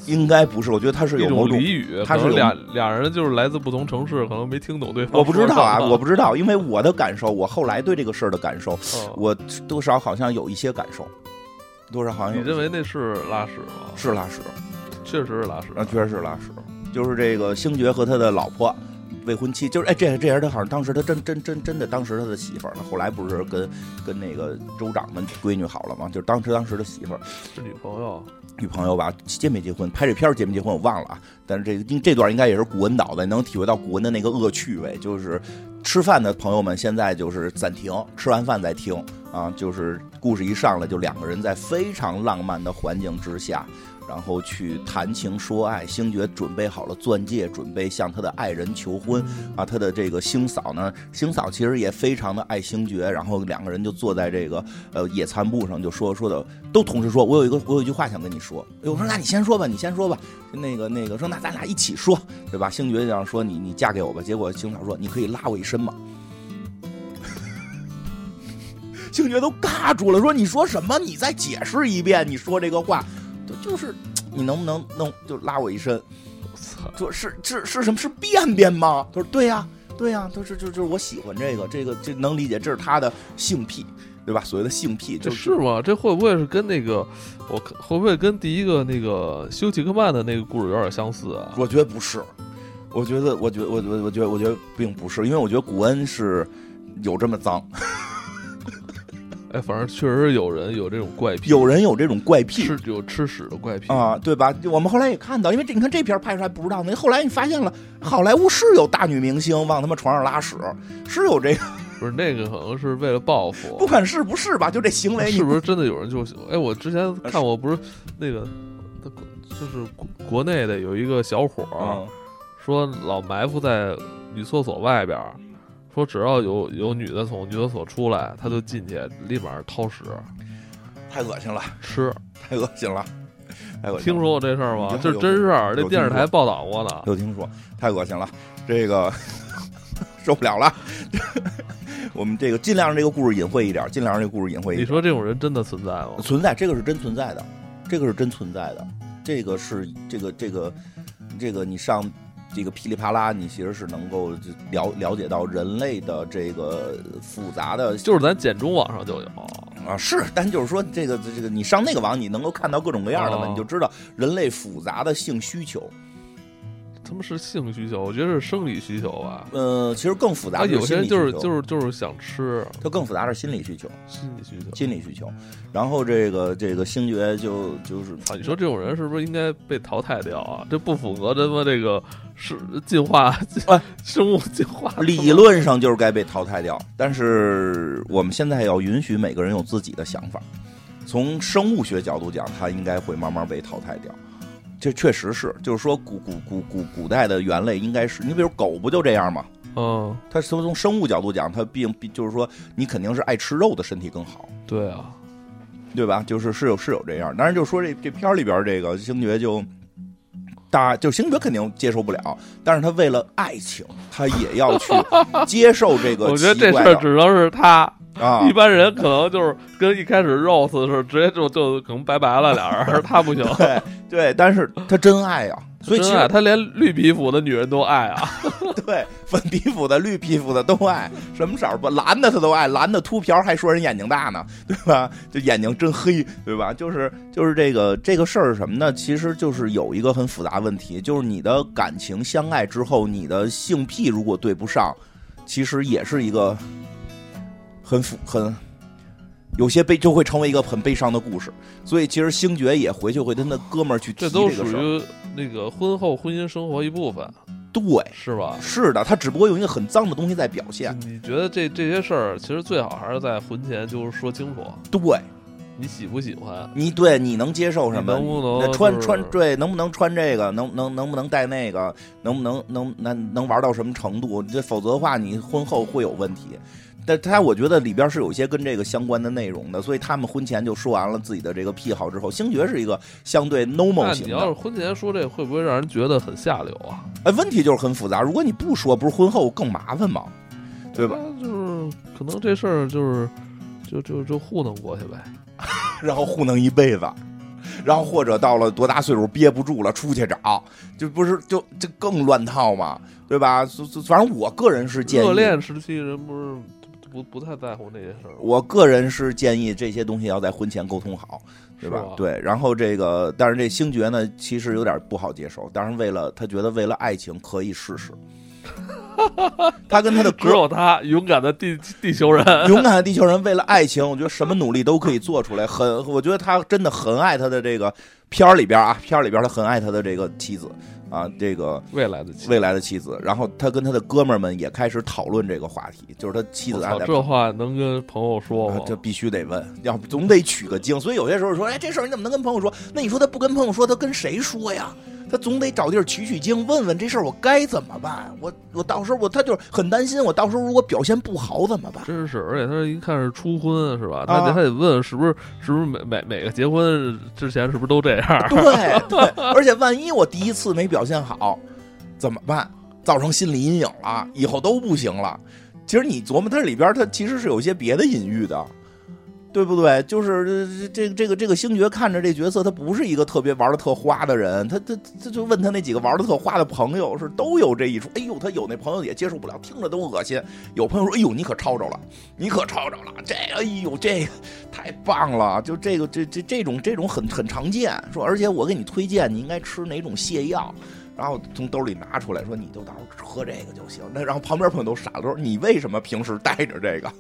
应该不是，我觉得他是有某种俚语，他是俩俩人就是来自不同城市，可能没听懂对方。我不知道啊，我不知道，因为我的感受，我后来对这个事儿的感受，我多少好像有一些感受，多少好像。你认为那是拉屎吗？是拉屎，确实是拉屎，啊，确实是拉屎。就是这个星爵和他的老婆未婚妻，就是哎，这这人他好像当时他真真真真的当时他的媳妇儿，他后来不是跟跟那个州长们闺女好了吗？就是当时当时的媳妇儿是女朋友，女朋友吧，结没结婚？拍这片儿结没结婚我忘了啊。但是这个这段应该也是古文导的，能体会到古文的那个恶趣味。就是吃饭的朋友们现在就是暂停，吃完饭再听啊。就是故事一上来就两个人在非常浪漫的环境之下。然后去谈情说爱，星爵准备好了钻戒，准备向他的爱人求婚啊。他的这个星嫂呢，星嫂其实也非常的爱星爵。然后两个人就坐在这个呃野餐布上，就说说的都同时说，我有一个我有一句话想跟你说。我说那你先说吧，你先说吧。那个那个说那咱俩一起说，对吧？星爵这样说你你嫁给我吧。结果星嫂说你可以拉我一身吗？星爵都尬住了，说你说什么？你再解释一遍，你说这个话。就是你能不能弄就拉我一身？说是是是什么？是便便吗？他说对呀对呀，他说就就是我喜欢这个这个这能理解，这是他的性癖，对吧？所谓的性癖，这是吗？这会不会是跟那个我会不会跟第一个那个休杰克曼的那个故事有点相似啊？我觉得不是，我觉得我觉得我我我觉得我觉得并不是，因为我觉得古恩是有这么脏。哎，反正确实有人有这种怪癖，有人有这种怪癖，吃有吃屎的怪癖啊，对吧？我们后来也看到，因为这你看这片拍出来不知道，那后来你发现了，好莱坞是有大女明星往他们床上拉屎，是有这个，不是那个可能是为了报复，不管是不是吧，就这行为是不是真的有人就？哎，我之前看我，不是那个，就是国内的有一个小伙说老埋伏在女厕所外边。说只要有有女的从女厕所出来，他就进去立马掏屎，太恶心了，吃 太恶心了，太恶心。听说过这事儿吗？这是真事儿，这电视台报道过的。有听说，太恶心了，这个 受不了了。我们这个尽量让这个故事隐晦一点，尽量让这个故事隐晦一点。你说这种人真的存在吗？存在，这个是真存在的，这个是真存在的，这个是这个这个这个你上。这个噼里啪啦，你其实是能够了了解到人类的这个复杂的，就是咱简中网上就有啊，是，但就是说这个这个你上那个网，你能够看到各种各样的嘛，你就知道人类复杂的性需求。他们是性需求，我觉得是生理需求吧。呃，其实更复杂。有些人就是就是就是想吃，它更复杂是心理需求。心理需求，心理需求。然后这个这个星爵就就是啊，你说这种人是不是应该被淘汰掉啊？这不符合他妈这个是进化 生物进化。理论上就是该被淘汰掉，但是我们现在要允许每个人有自己的想法。从生物学角度讲，它应该会慢慢被淘汰掉。这确实是，就是说古古古古古代的猿类应该是你，比如狗不就这样吗？嗯，它从从生物角度讲，它并并就是说你肯定是爱吃肉的身体更好。对啊，对吧？就是是有是有这样，当然就说这这片里边这个星爵就大就星爵肯定接受不了，但是他为了爱情，他也要去接受这个。我觉得这事只能是他。啊，一般人可能就是跟一开始 Rose 是直接就就可能拜拜了，俩人 他不行。对对，但是他真爱呀，所以其实他连绿皮肤的女人都爱啊。对，粉皮肤的、绿皮肤的都爱，什么色儿不蓝的他都爱，蓝的秃瓢还说人眼睛大呢，对吧？就眼睛真黑，对吧？就是就是这个这个事儿是什么呢？其实就是有一个很复杂问题，就是你的感情相爱之后，你的性癖如果对不上，其实也是一个。很复很，有些悲就会成为一个很悲伤的故事，所以其实星爵也回去会跟他哥们儿去提这个事儿。这都属于那个婚后婚姻生活一部分，对，是吧？是的，他只不过用一个很脏的东西在表现。你觉得这这些事儿，其实最好还是在婚前就是说清楚。对，你喜不喜欢？你对你能接受什么？能不能穿穿？对，能不能穿这个？能能能不能带那个？能不能能能能玩到什么程度？这否则的话，你婚后会有问题。但他我觉得里边是有一些跟这个相关的内容的，所以他们婚前就说完了自己的这个癖好之后，星爵是一个相对 normal 型的。你要是婚前说这，会不会让人觉得很下流啊？哎，问题就是很复杂。如果你不说，不是婚后更麻烦吗？对吧？就是可能这事儿就是就就就糊弄过去呗，然后糊弄一辈子，然后或者到了多大岁数憋不住了出去找，就不是就就更乱套嘛，对吧？反正我个人是建议，热恋时期人不是。不不太在乎那些事儿。我个人是建议这些东西要在婚前沟通好，对吧？对。然后这个，但是这星爵呢，其实有点不好接受。但是为了他觉得为了爱情可以试试，他跟他的 只有他勇敢的地地球人，勇敢的地球人为了爱情，我觉得什么努力都可以做出来。很，我觉得他真的很爱他的这个片儿里边啊，片儿里边他很爱他的这个妻子啊，这个未来的妻未来的妻子。然后他跟他的哥们儿们也开始讨论这个话题，就是他妻子啊这话能跟朋友说吗？这必须得问，要不总得取个经。所以有些时候说，哎，这事儿你怎么能跟朋友说？那你说他不跟朋友说，他跟谁说呀？他总得找地儿取取经，问问这事儿我该怎么办？我我到时候我他就是很担心，我到时候如果表现不好怎么办？真是，而且他一看是初婚是吧？他得他得问是不是是不是每每每个结婚之前是不是都这样？对对，而且万一我第一次没表现好怎么办？造成心理阴影了，以后都不行了。其实你琢磨，它里边它其实是有些别的隐喻的。对不对？就是这这个这个星爵看着这角色，他不是一个特别玩的特花的人。他他他就问他那几个玩的特花的朋友，是都有这一出。哎呦，他有那朋友也接受不了，听着都恶心。有朋友说：“哎呦，你可抄着了，你可抄着了。”这哎呦，这太棒了！就这个这这这种这种很很常见。说而且我给你推荐，你应该吃哪种泻药，然后从兜里拿出来说，你就到时候喝这个就行。那然后旁边朋友都傻了，说：“你为什么平时带着这个？”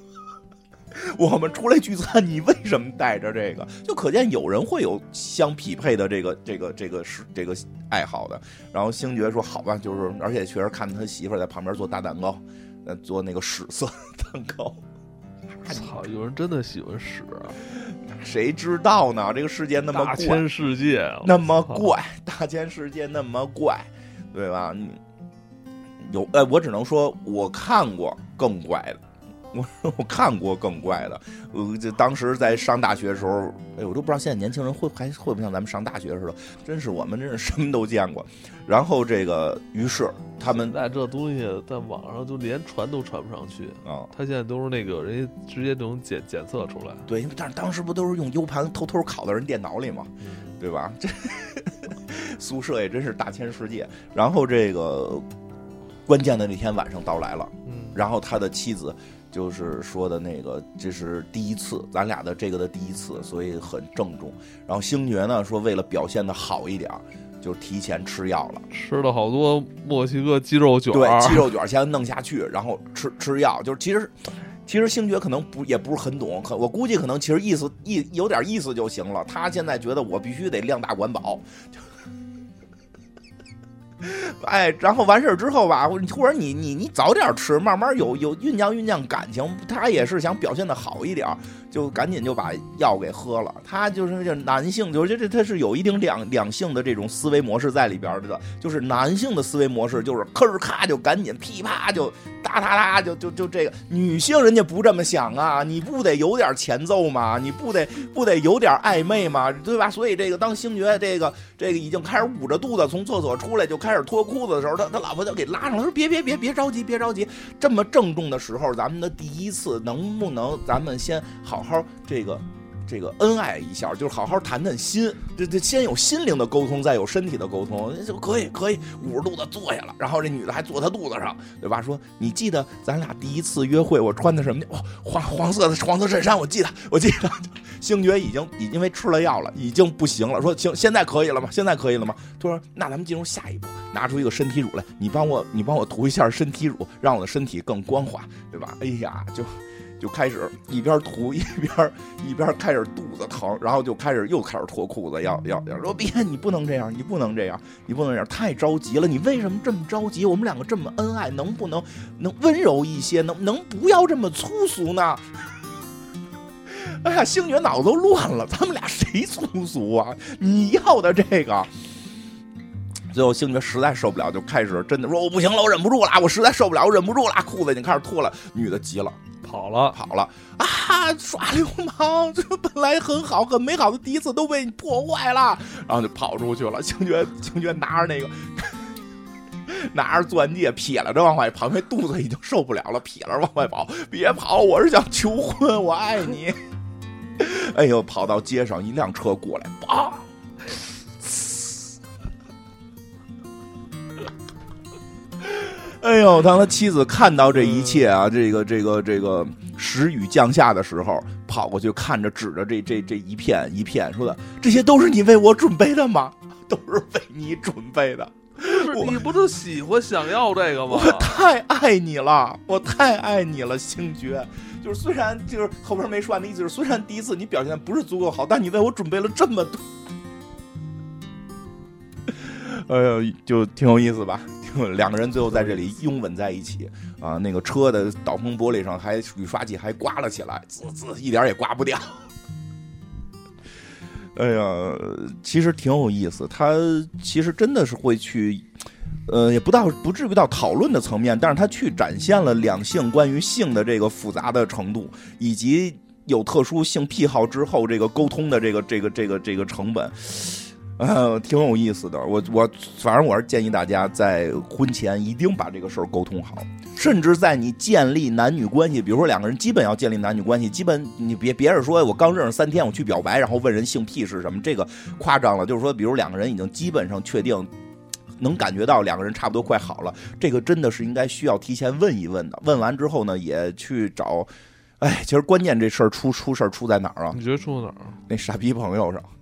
我们出来聚餐，你为什么带着这个？就可见有人会有相匹配的这个这个这个是这个爱好的。然后星爵说：“好吧，就是而且确实看他媳妇在旁边做大蛋糕，呃，做那个屎色蛋糕。操，有人真的喜欢屎？谁知道呢？这个世界那么大千世界那么怪，大千世界那么怪，对吧？有哎，我只能说我看过更怪的。”我 说我看过更怪的，呃，就当时在上大学的时候，哎，我都不知道现在年轻人会还会不会像咱们上大学似的，真是我们真是什么都见过。然后这个，于是他们在这东西在网上就连传都传不上去啊。他现在都是那个人家直接都能检检测出来。对，但是当时不都是用 U 盘偷偷拷到人电脑里吗？对吧？这 宿舍也真是大千世界。然后这个关键的那天晚上到来了，嗯，然后他的妻子。就是说的那个，这是第一次，咱俩的这个的第一次，所以很郑重。然后星爵呢说，为了表现的好一点，就提前吃药了，吃了好多墨西哥鸡肉卷，对，鸡肉卷先弄下去，然后吃吃药。就是其实，其实星爵可能不也不是很懂，可我估计可能其实意思意有点意思就行了。他现在觉得我必须得量大管饱。哎，然后完事儿之后吧，或者你你你早点吃，慢慢有有酝酿酝酿感情。他也是想表现的好一点，就赶紧就把药给喝了。他就是这男性，就是这他是有一定两两性的这种思维模式在里边的。就是男性的思维模式就是吭咔就赶紧噼啪就哒哒哒就就就这个。女性人家不这么想啊，你不得有点前奏吗？你不得不得有点暧昧吗？对吧？所以这个当星爵这个这个已经开始捂着肚子从厕所出来就开。开始脱裤子的时候，他他老婆就给拉上了，说别别别别着急，别着急，这么郑重的时候，咱们的第一次，能不能咱们先好好这个。这个恩爱一下，就是好好谈谈心，这这先有心灵的沟通，再有身体的沟通，就可以可以捂着肚子坐下了。然后这女的还坐他肚子上，对吧？说你记得咱俩第一次约会我穿的什么？哇，黄黄色的黄色衬衫，我记得，我记得。星爵已经已经因为吃了药了，已经不行了。说行，现在可以了吗？现在可以了吗？他说那咱们进入下一步，拿出一个身体乳来，你帮我你帮我涂一下身体乳，让我的身体更光滑，对吧？哎呀，就。就开始一边涂一边一边开始肚子疼，然后就开始又开始脱裤子，要要要说别，你不能这样，你不能这样，你不能这样，太着急了，你为什么这么着急？我们两个这么恩爱，能不能能温柔一些？能能不要这么粗俗呢？哎呀，星爵脑子都乱了，咱们俩谁粗俗啊？你要的这个，最后星爵实在受不了，就开始真的说我不行了，我忍不住了，我实在受不了，我忍不住了，裤子已经开始脱了，女的急了。跑了，跑了啊！耍流氓，这本来很好、很美好的第一次都被你破坏了，然后就跑出去了。星爵，星爵拿着那个，拿着钻戒，撇了着往外跑，因为肚子已经受不了了，撇了往外跑。别跑，我是想求婚，我爱你。哎呦，跑到街上，一辆车过来，砰！哎呦！当他妻子看到这一切啊，这个这个这个时雨降下的时候，跑过去看着，指着这这这一片一片，说的这些都是你为我准备的吗？都是为你准备的。你不就喜欢想要这个吗？我太爱你了，我太爱你了，星爵。就是虽然就是后边没说完的意思是，虽然第一次你表现不是足够好，但你为我准备了这么多。哎呦，就挺有意思吧？两个人最后在这里拥吻在一起啊！那个车的挡风玻璃上还雨刷器还刮了起来，滋滋一点也刮不掉。哎呀，其实挺有意思。他其实真的是会去，呃，也不到不至于到讨论的层面，但是他去展现了两性关于性的这个复杂的程度，以及有特殊性癖好之后这个沟通的这个这个这个这个成本。呃，挺有意思的。我我反正我是建议大家在婚前一定把这个事儿沟通好，甚至在你建立男女关系，比如说两个人基本要建立男女关系，基本你别别是说我刚认识三天我去表白，然后问人性癖是什么，这个夸张了。就是说，比如两个人已经基本上确定，能感觉到两个人差不多快好了，这个真的是应该需要提前问一问的。问完之后呢，也去找，哎，其实关键这事儿出出事儿出在哪儿啊？你觉得出在哪儿？那傻逼朋友上。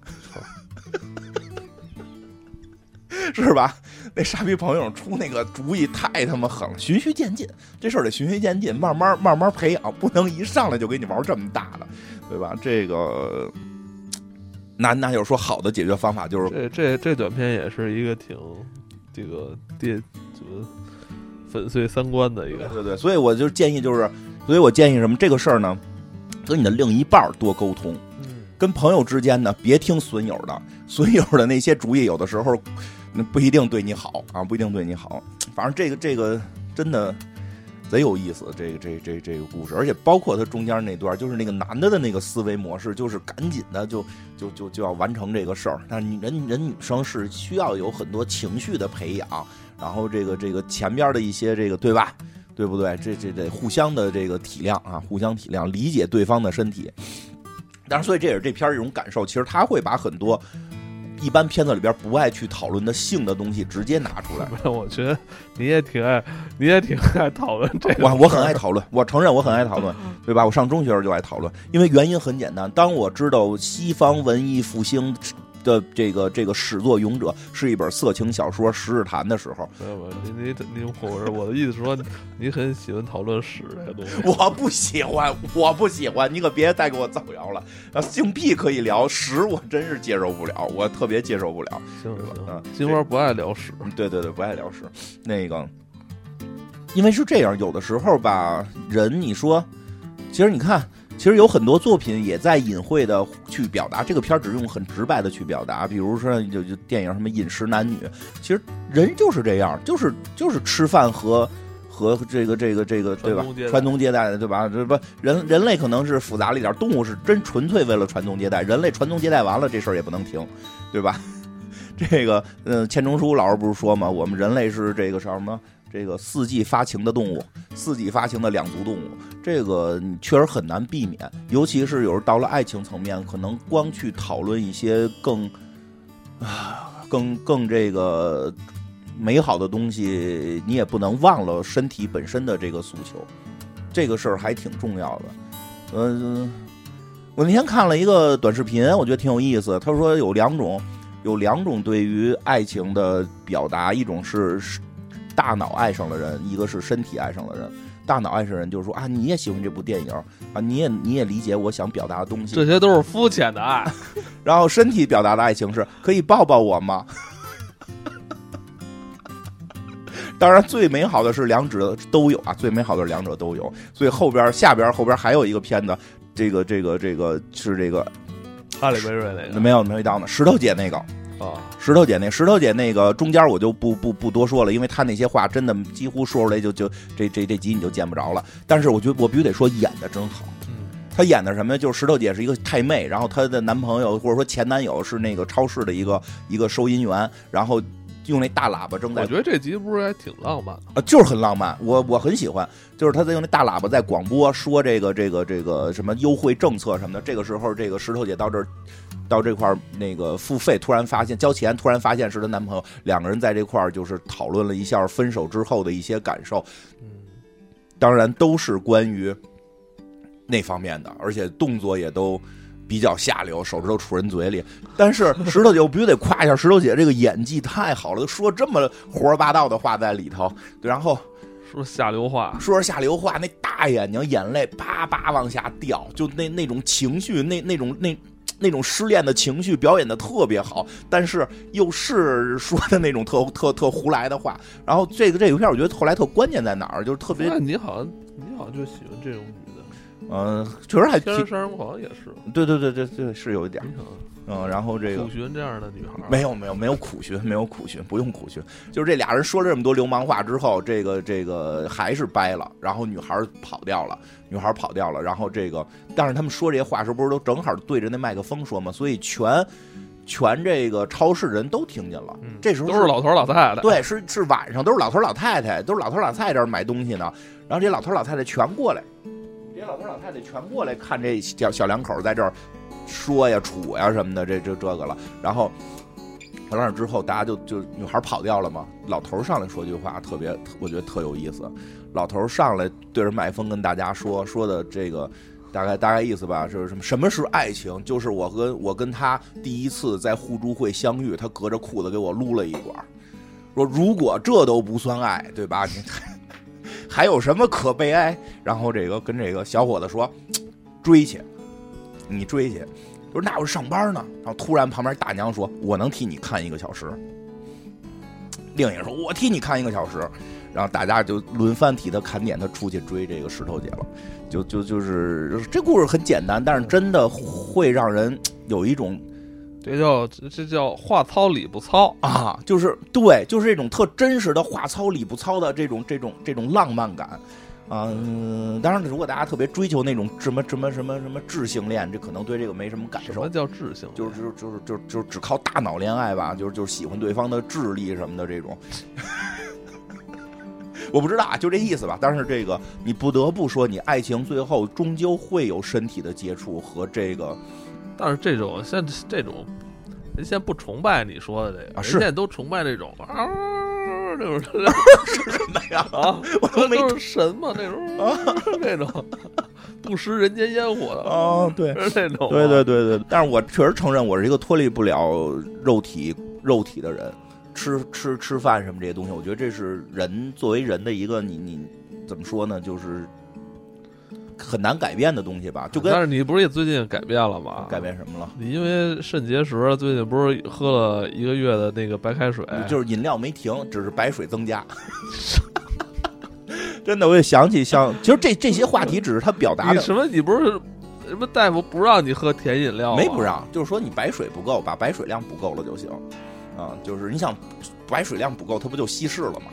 是吧？那傻逼朋友出那个主意太他妈狠了，循序渐进，这事儿得循序渐进，慢慢慢慢培养，不能一上来就给你玩这么大的，对吧？这个，那那就是说好的解决方法就是这这这短片也是一个挺这个电怎么粉碎三观的一个，对对，所以我就建议就是，所以我建议什么这个事儿呢，跟你的另一半多沟通，跟朋友之间呢别听损友的，损友的那些主意有的时候。那不一定对你好啊，不一定对你好。反正这个这个真的贼有意思，这个这这这个故事，而且包括他中间那段，就是那个男的的那个思维模式，就是赶紧的就就就就要完成这个事儿。但是人人女生是需要有很多情绪的培养，然后这个这个前边的一些这个对吧，对不对？这这得互相的这个体谅啊，互相体谅，理解对方的身体。但是所以这也是这片儿一种感受，其实他会把很多。一般片子里边不爱去讨论的性的东西，直接拿出来。我觉得你也挺爱，你也挺爱讨论这个。我我很爱讨论，我承认我很爱讨论，对吧？我上中学时候就爱讨论，因为原因很简单。当我知道西方文艺复兴。的这个这个始作俑者是一本色情小说《十日谈》的时候，没有你你你我我的意思说，你很喜欢讨论屎这些东西。我不喜欢，我不喜欢，你可别再给我造谣了。啊，性癖可以聊，屎我真是接受不了，我特别接受不了。行行，嗯，金花不爱聊屎，对对对，不爱聊屎。那个，因为是这样，有的时候吧，人你说，其实你看。其实有很多作品也在隐晦的去表达，这个片儿只用很直白的去表达，比如说就就电影什么饮食男女，其实人就是这样，就是就是吃饭和和这个这个这个对吧？传宗接代的对吧？这不人人类可能是复杂了一点，动物是真纯粹为了传宗接代，人类传宗接代完了这事儿也不能停，对吧？这个嗯，钱钟书老师不是说嘛，我们人类是这个什么？这个四季发情的动物，四季发情的两足动物，这个确实很难避免。尤其是有时到了爱情层面，可能光去讨论一些更啊、更更这个美好的东西，你也不能忘了身体本身的这个诉求。这个事儿还挺重要的。嗯，我那天看了一个短视频，我觉得挺有意思。他说有两种，有两种对于爱情的表达，一种是。大脑爱上了人，一个是身体爱上了人。大脑爱上人就是说啊，你也喜欢这部电影啊，你也你也理解我想表达的东西。这些都是肤浅的爱。然后身体表达的爱情是可以抱抱我吗？当然，最美好的是两者都有啊，最美好的是两者都有。所以后边下边后边还有一个片子，这个这个这个是这个哈里·贝瑞那个没有没到呢，石头姐那个。啊，石头姐那石头姐那个中间我就不不不多说了，因为她那些话真的几乎说出来就就这这这集你就见不着了。但是我觉得我必须得说演的真好，嗯，她演的什么？就是石头姐是一个太妹，然后她的男朋友或者说前男友是那个超市的一个一个收银员，然后用那大喇叭正在。我觉得这集不是还挺浪漫的啊，就是很浪漫，我我很喜欢，就是他在用那大喇叭在广播说这个这个这个什么优惠政策什么的。这个时候，这个石头姐到这儿。到这块儿，那个付费，突然发现交钱，突然发现是她男朋友，两个人在这块儿就是讨论了一下分手之后的一些感受，嗯，当然都是关于那方面的，而且动作也都比较下流，手指头杵人嘴里。但是石头姐，我必须得夸一下石头姐这个演技太好了，说这么胡说八道的话在里头，然后说下流话，说着下流话，那大眼睛眼泪叭叭往下掉，就那那种情绪，那那种那。那种失恋的情绪表演的特别好，但是又是说的那种特 特特胡来的话。然后这个这个片，我觉得后来特关键在哪儿，就是特别。你好像你好像就喜欢这种女的。嗯，确实还。天生杀人狂也是。对对对对对，是有一点。嗯，然后这个苦寻这样的女孩没有没有没有苦寻没有苦寻不用苦寻，就是这俩人说了这么多流氓话之后，这个这个还是掰了，然后女孩跑掉了，女孩跑掉了，然后这个但是他们说这些话时候不是都正好对着那麦克风说吗？所以全全这个超市人都听见了，这时候都是老头老太太，对，是是晚上都是老头老太太，都是老头老太太这儿买东西呢，然后这些老头老太太全过来，这些老头老太太全过来看这小小两口在这儿。说呀，处呀什么的，这这这个了。然后完了之后，大家就就女孩跑掉了嘛。老头上来说句话，特别我觉得特有意思。老头上来对着麦风跟大家说说的这个大概大概意思吧，就是什么什么是爱情？就是我跟我跟他第一次在互助会相遇，他隔着裤子给我撸了一管。说如果这都不算爱，对吧？还有什么可悲哀？然后这个跟这个小伙子说 追去。你追去，说那我上班呢。然后突然旁边大娘说：“我能替你看一个小时。”另一个说：“我替你看一个小时。”然后大家就轮番替他砍点，他出去追这个石头姐了。就就就是这故事很简单，但是真的会让人有一种，这叫这叫话糙理不糙啊！就是对，就是这种特真实的话糙理不糙的这种这种这种浪漫感。嗯，当然，如果大家特别追求那种什么什么什么什么智性恋，这可能对这个没什么感受。什么叫智性？就是就是就是就是就是只靠大脑恋爱吧，就是就是喜欢对方的智力什么的这种。我不知道啊，就这意思吧。但是这个你不得不说，你爱情最后终究会有身体的接触和这个。但是这种像这种，人现在不崇拜你说的这个，是现在都崇拜这种啊。那种是什么呀？啊，我都没神嘛，那种啊，那种不食人间烟火的啊，对，是那种，对对对对。但是我确实承认，我是一个脱离不了肉体肉体的人，吃吃吃饭什么这些东西，我觉得这是人作为人的一个，你你怎么说呢？就是。很难改变的东西吧，就跟但是你不是也最近改变了吗？改变什么了？你因为肾结石，最近不是喝了一个月的那个白开水，就是饮料没停，只是白水增加。真的，我也想起像，其实这这些话题只是他表达的什么？你不是什么大夫不让你喝甜饮料？没不让，就是说你白水不够，把白水量补够了就行。啊，就是你想白水量不够，它不就稀释了吗？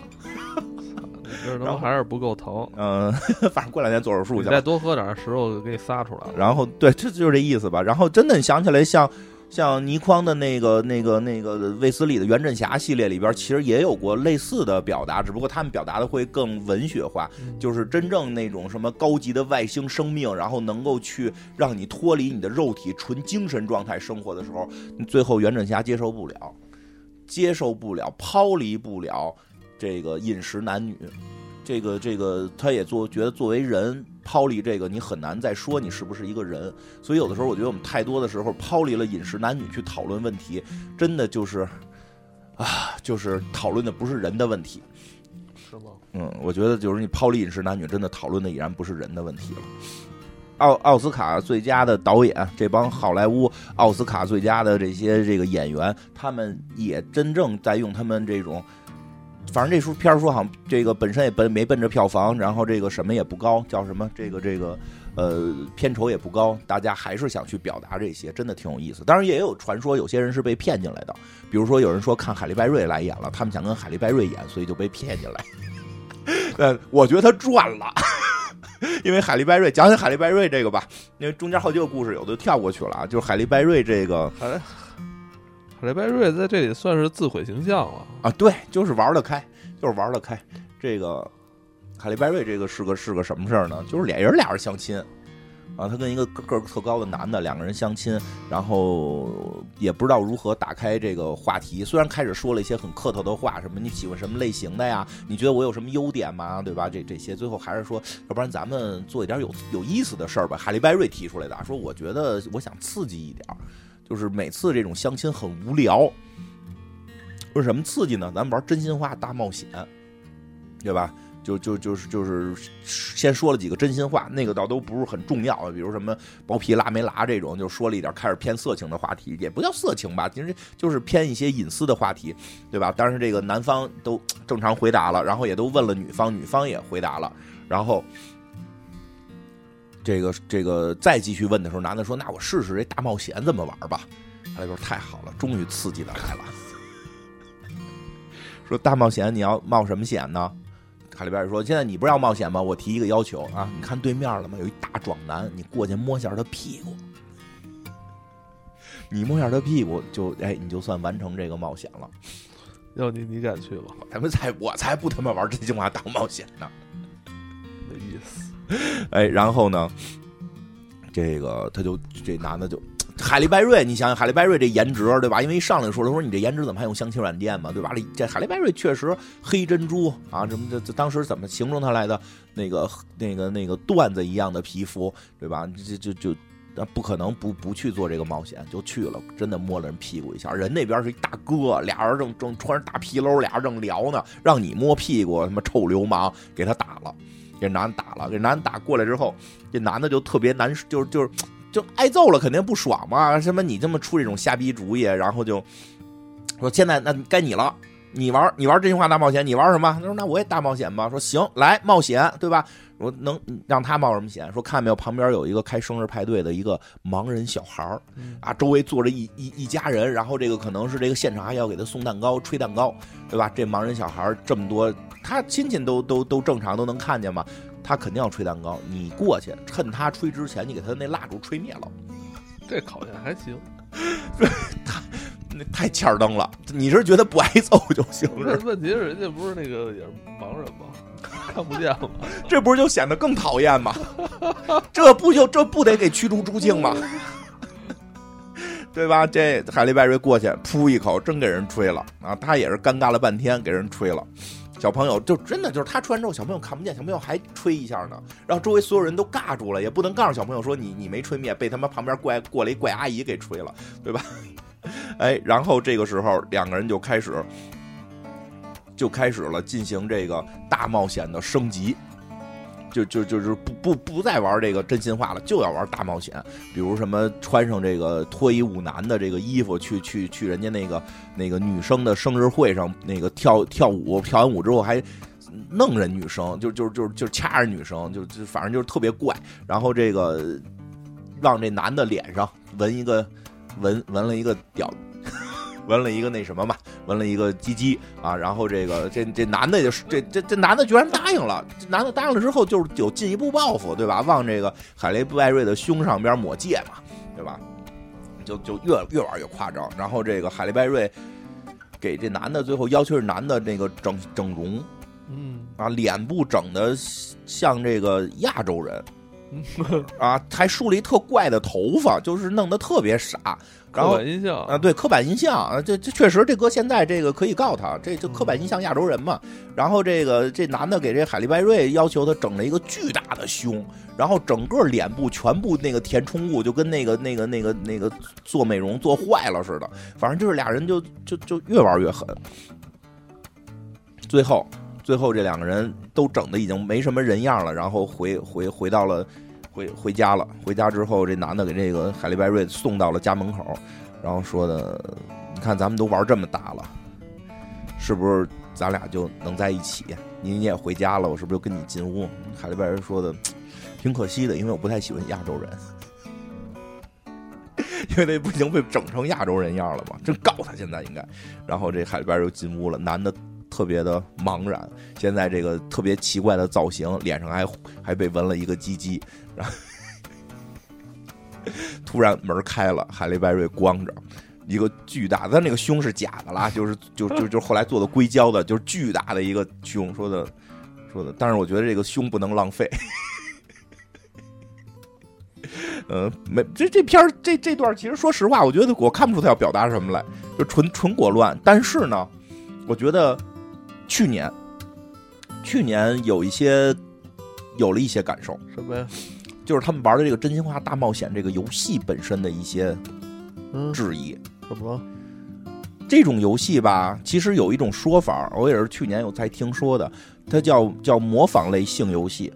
然后还是不够疼，嗯，反正过两天做手术去。再多喝点石头给你撒出来了。然后对，这就是这意思吧。然后真的，你想起来，像像倪匡的那个、那个、那个卫斯理的袁振侠系列里边，其实也有过类似的表达，只不过他们表达的会更文学化，就是真正那种什么高级的外星生命，然后能够去让你脱离你的肉体，纯精神状态生活的时候，最后袁振侠接受不了，接受不了，抛离不了。这个饮食男女，这个这个，他也做觉得作为人抛离这个，你很难再说你是不是一个人。所以有的时候，我觉得我们太多的时候抛离了饮食男女去讨论问题，真的就是啊，就是讨论的不是人的问题，是吗？嗯，我觉得就是你抛离饮食男女，真的讨论的已然不是人的问题了。奥奥斯卡最佳的导演，这帮好莱坞奥斯卡最佳的这些这个演员，他们也真正在用他们这种。反正这出片儿说好像这个本身也奔没奔着票房，然后这个什么也不高，叫什么这个这个呃片酬也不高，大家还是想去表达这些，真的挺有意思。当然也有传说，有些人是被骗进来的，比如说有人说看海利拜瑞来演了，他们想跟海利拜瑞演，所以就被骗进来。呃，我觉得他赚了，因为海利拜瑞讲讲海利拜瑞这个吧，因为中间好几个故事有的跳过去了啊，就是海利拜瑞这个。雷拜瑞在这里算是自毁形象了啊！对，就是玩得开，就是玩得开。这个海利拜瑞这个是个是个什么事儿呢？就是俩人俩人相亲，啊，他跟一个个个特高的男的两个人相亲，然后也不知道如何打开这个话题。虽然开始说了一些很客套的话，什么你喜欢什么类型的呀？你觉得我有什么优点吗？对吧？这这些最后还是说，要不然咱们做一点有有意思的事儿吧。哈利拜瑞提出来的，说我觉得我想刺激一点儿，就是每次这种相亲很无聊。为什么刺激呢？咱们玩真心话大冒险，对吧？就就就是就是先说了几个真心话，那个倒都不是很重要，比如什么包皮拉没拉这种，就说了一点开始偏色情的话题，也不叫色情吧，其实就是偏一些隐私的话题，对吧？当然这个男方都正常回答了，然后也都问了女方，女方也回答了，然后这个这个再继续问的时候，男的说：“那我试试这大冒险怎么玩吧。”他说：“太好了，终于刺激的来了。”说大冒险你要冒什么险呢？卡里边说：“现在你不是要冒险吗？我提一个要求啊，你看对面了吗？有一大壮男，你过去摸一下他屁股，你摸一下他屁股，就哎，你就算完成这个冒险了。要你，你敢去吗？他们才，我才不他妈玩真心话大冒险呢。哎，然后呢，这个他就这男的就。”海利·拜瑞，你想想海利·拜瑞这颜值，对吧？因为一上来说，他说你这颜值怎么还用相亲软件嘛，对吧？这海利·拜瑞确实黑珍珠啊，什么这这当时怎么形容他来的？那个那个那个缎子一样的皮肤，对吧？这就就那不可能不不去做这个冒险，就去了，真的摸了人屁股一下。人那边是一大哥，俩人正正穿着大皮褛，俩人正聊呢，让你摸屁股，他妈臭流氓，给他打了，给男的打了，给男的打过来之后，这男的就特别难，就是就是。就挨揍了，肯定不爽嘛！什么你这么出这种瞎逼主意，然后就说现在那该你了，你玩你玩真心话大冒险，你玩什么？他说那我也大冒险吧。说行，来冒险，对吧？我能让他冒什么险？说看没有，旁边有一个开生日派对的一个盲人小孩儿啊，周围坐着一一一家人，然后这个可能是这个现场还要给他送蛋糕、吹蛋糕，对吧？这盲人小孩这么多，他亲戚都都都正常都能看见嘛。他肯定要吹蛋糕，你过去趁他吹之前，你给他那蜡烛吹灭了。这考验还行，他那太欠儿灯了。你是觉得不挨揍就行？是问题是人家不是那个也是盲人吗？看不见吗？这不是就显得更讨厌吗？这不就这不得给驱逐出境吗？对吧？这海利·拜瑞过去噗一口，真给人吹了啊！他也是尴尬了半天，给人吹了。小朋友就真的就是他吹完之后，小朋友看不见，小朋友还吹一下呢，然后周围所有人都尬住了，也不能告诉小朋友说你你没吹灭，被他妈旁边怪过来一怪阿姨给吹了，对吧？哎，然后这个时候两个人就开始就开始了进行这个大冒险的升级。就就就是不不不再玩这个真心话了，就要玩大冒险。比如什么穿上这个脱衣舞男的这个衣服，去去去人家那个那个女生的生日会上，那个跳跳舞，跳完舞之后还弄人女生，就就就就掐着女生，就就反正就是特别怪。然后这个让这男的脸上纹一个纹纹了一个屌。纹了一个那什么嘛，纹了一个鸡鸡啊，然后这个这这男的就这这这男的居然答应了，这男的答应了之后就是有进一步报复，对吧？往这个海雷布艾瑞的胸上边抹芥嘛，对吧？就就越越玩越夸张，然后这个海雷拜瑞给这男的最后要求是男的那个整整容，嗯啊，脸部整的像这个亚洲人。啊，还梳了一特怪的头发，就是弄得特别傻。刻板印象啊，对，刻板印象啊，这这确实，这哥现在这个可以告他，这就刻板印象亚洲人嘛。然后这个这男的给这海利拜瑞要求他整了一个巨大的胸，然后整个脸部全部那个填充物，就跟那个那个那个那个做美容做坏了似的。反正就是俩人就就就越玩越狠。最后最后这两个人都整的已经没什么人样了，然后回回回到了。回回家了，回家之后，这男的给这个海利拜瑞送到了家门口，然后说的：“你看咱们都玩这么大了，是不是咱俩就能在一起？你也回家了，我是不是就跟你进屋？”海利拜瑞说的：“挺可惜的，因为我不太喜欢亚洲人，因为那不已经被整成亚洲人样了吗？真告他现在应该。”然后这海利拜瑞进屋了，男的。特别的茫然，现在这个特别奇怪的造型，脸上还还被纹了一个鸡鸡，然后 突然门开了，海利·拜瑞光着一个巨大，他那个胸是假的啦，就是就就就后来做的硅胶的，就是巨大的一个胸，说的说的，但是我觉得这个胸不能浪费，呃，没这这片儿这这段，其实说实话，我觉得我看不出他要表达什么来，就纯纯裹乱。但是呢，我觉得去年去年有一些有了一些感受，什么呀？就是他们玩的这个真心话大冒险这个游戏本身的一些嗯，质疑。怎么了？这种游戏吧，其实有一种说法，我也是去年有才听说的，它叫叫模仿类性游戏。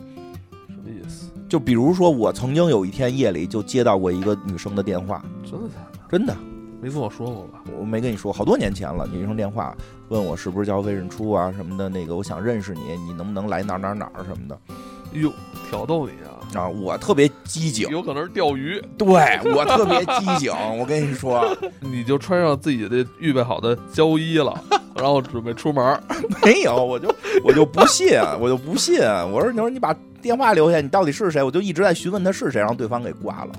什么意思？就比如说，我曾经有一天夜里就接到过一个女生的电话，真的假的？真的，没跟我说过吧？我没跟你说，好多年前了，女生电话问我是不是叫魏润初啊什么的，那个我想认识你，你能不能来哪儿哪儿哪儿什么的哟，挑逗你啊！啊？我特别机警，有可能是钓鱼，对我特别机警，我跟你说，你就穿上自己的预备好的胶衣了，然后准备出门儿。没有，我就我就不信，我就不信。我说，你说你把电话留下，你到底是谁？我就一直在询问他是谁，然后对方给挂了。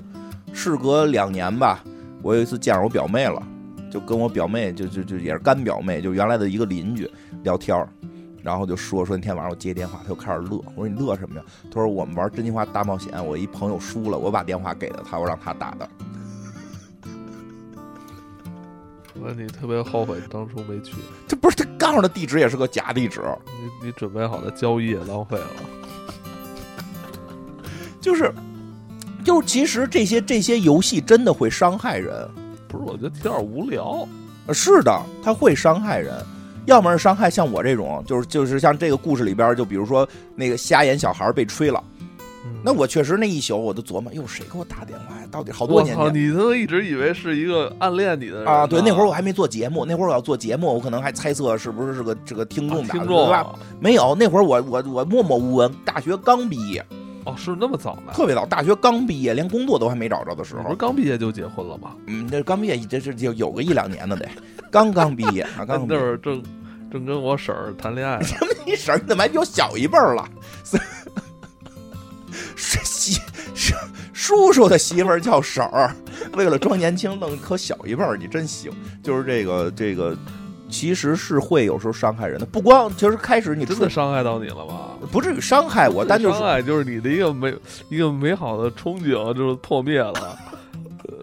事隔两年吧，我有一次见着我表妹了，就跟我表妹就就就也是干表妹，就原来的一个邻居聊天儿然后就说说那天晚上我接电话，他就开始乐。我说你乐什么呀？他说我们玩真心话大冒险，我一朋友输了，我把电话给了他，我让他打的。那你特别后悔当初没去，这不是他告诉的地址也是个假地址，你你准备好的交易也浪费了。就是就是其实这些这些游戏真的会伤害人。不是，我觉得有点无聊。呃是的，它会伤害人，要么是伤害像我这种，就是就是像这个故事里边，就比如说那个瞎眼小孩被吹了，嗯那我确实那一宿我都琢磨，哟，谁给我打电话呀？到底好多我操，年前你都一直以为是一个暗恋你的人啊？对，那会儿我还没做节目，那会儿我要做节目，我可能还猜测是不是是个这个听众打的，听众对吧？没有，那会儿我我我默默无闻，大学刚毕业，哦，是那么早的？特别早，大学刚毕业，连工作都还没找着的时候你不是，刚毕业就结婚了吗？嗯，那刚毕业这是就有个一两年的得，刚刚毕业啊，刚刚毕 那业会儿正正跟我婶儿谈恋爱呢。你婶儿你怎么还比我小一辈儿了？是媳是叔叔的媳妇儿叫婶儿，为了装年轻弄可小一辈儿，你真行。就是这个这个，其实是会有时候伤害人的，不光就是开始你真的伤害到你了吗？不至于伤害我，但就是伤害就是你的一个美一个美好的憧憬就是破灭了。呃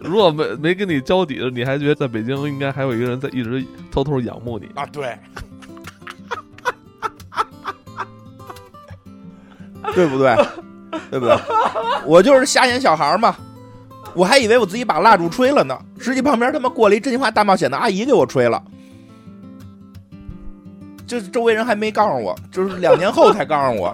如果没没跟你交底的，你还觉得在北京应该还有一个人在一直偷偷仰慕你。啊，对，对不对？对不对？我就是瞎眼小孩儿嘛，我还以为我自己把蜡烛吹了呢，实际旁边他妈过来一真心话大冒险的阿姨给我吹了。这周围人还没告诉我，就是两年后才告诉我，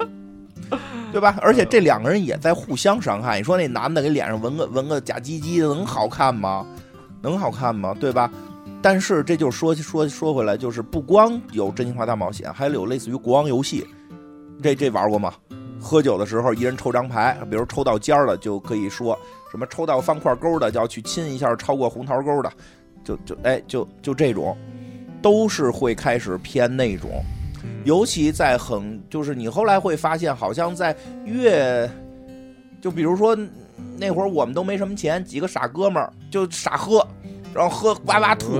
对吧？而且这两个人也在互相伤害。你说那男的给脸上纹个纹个假鸡鸡的，能好看吗？能好看吗？对吧？但是这就说说说回来，就是不光有真心话大冒险，还有类似于国王游戏，这这玩过吗？喝酒的时候，一人抽张牌，比如抽到尖儿了，就可以说什么抽到方块勾的，就要去亲一下超过红桃勾的，就就哎就就这种，都是会开始偏那种。尤其在很，就是你后来会发现，好像在越，就比如说那会儿我们都没什么钱，几个傻哥们儿就傻喝，然后喝哇哇吐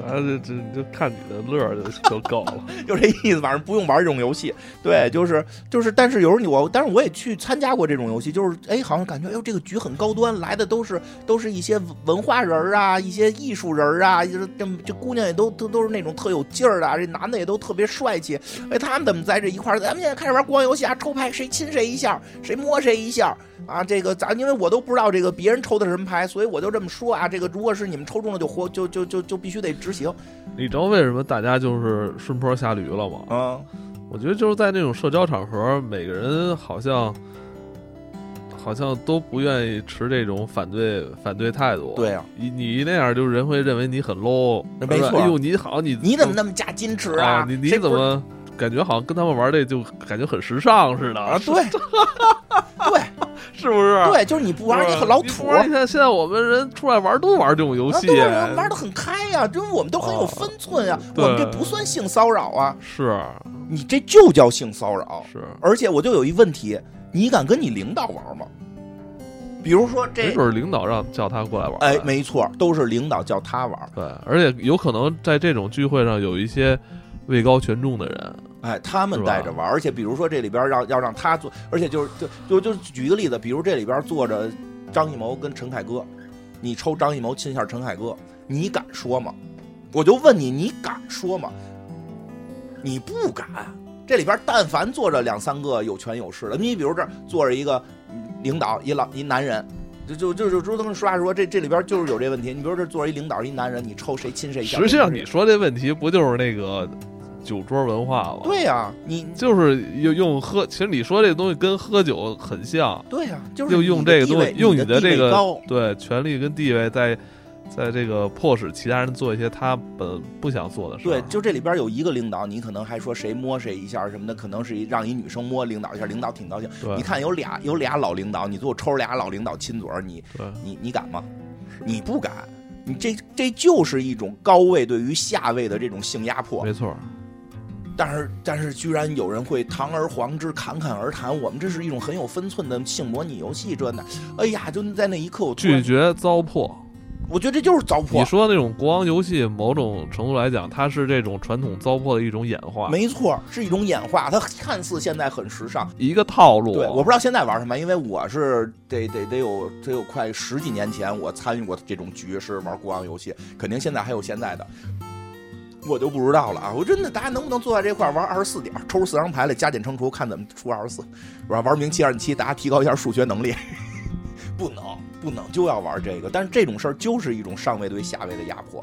不，不不不，反正这这就看你的乐就就够了。就这意思，反正不用玩这种游戏。对，就是就是，但是有时候你我，但是我也去参加过这种游戏，就是哎，好像感觉哎呦这个局很高端，来的都是都是一些文化人儿啊，一些艺术人儿啊，就是这这姑娘也都都都是那种特有劲儿的，这男的也都特别帅气。哎，他们怎么在这一块儿？咱们现在开始玩国王游戏啊，抽牌，谁亲谁一下，谁摸谁一下啊。这个咱因为我都不知道这个别人抽的是什么牌，所以我就这么说啊。这个如果是你们抽中了就活就就就就必须得执行。你知道为什么大家就是顺坡下驴了吗？嗯，我觉得就是在那种社交场合，每个人好像好像都不愿意持这种反对反对态度。对啊，你你那样，就人会认为你很 low。没错哎呦，你好，你你怎么那么假矜持啊？你你怎么感觉好像跟他们玩这就感觉很时尚似的啊？对，对是不是？对，就是你不玩你很老土不。玩你看现在我们人出来玩都玩这种游戏啊，对啊，玩的很开呀、因为我们都很有分寸呀、对我们这不算性骚扰啊，是你这就叫性骚扰。是，而且我就有一问题，你敢跟你领导玩吗？比如说这没这，准领导让叫他过来玩。哎，没错，都是领导叫他玩，对，而且有可能在这种聚会上有一些位高权重的人，哎，他们带着玩，而且比如说这里边让要让他做，而且就是就就就举一个例子，比如这里边坐着张艺谋跟陈凯歌，你抽张艺谋亲一下陈凯歌，你敢说吗？我就问你，你敢说吗？你不敢。这里边但凡坐着两三个有权有势的，你比如这儿坐着一个领导，一老一男人，就就就就朱登实话说，这这里边就是有这问题。你比如这坐着一领导，一男人，你抽谁亲谁？实际上你说这问题不就是那个酒桌文化了？对呀，你就是用用喝，其实你说这东西跟喝酒很像。对呀，就是用这个东西，用你的这个对权力跟地位在。在这个迫使其他人做一些他本不想做的事。对，就这里边有一个领导，你可能还说谁摸谁一下什么的，可能是一让一女生摸领导一下，领导挺高兴。你看有俩有俩老领导，你最后抽俩老领导亲嘴儿，你你你敢吗？你不敢。你这这就是一种高位对于下位的这种性压迫。没错。但是但是居然有人会堂而皇之侃侃而谈，我们这是一种很有分寸的性模拟游戏，这呢，哎呀，就在那一刻我拒绝糟粕。我觉得这就是糟粕。你说那种国王游戏，某种程度来讲，它是这种传统糟粕的一种演化。没错，是一种演化。它看似现在很时尚，一个套路。对，我不知道现在玩什么，因为我是得得得有得有快十几年前我参与过这种局，是玩国王游戏，肯定现在还有现在的，我就不知道了啊！我真的，大家能不能坐在这块玩二十四点，抽出四张牌来加减乘除，看怎么出二十四？玩玩名七二七，大家提高一下数学能力。不能。不能就要玩这个，但是这种事儿就是一种上位对下位的压迫，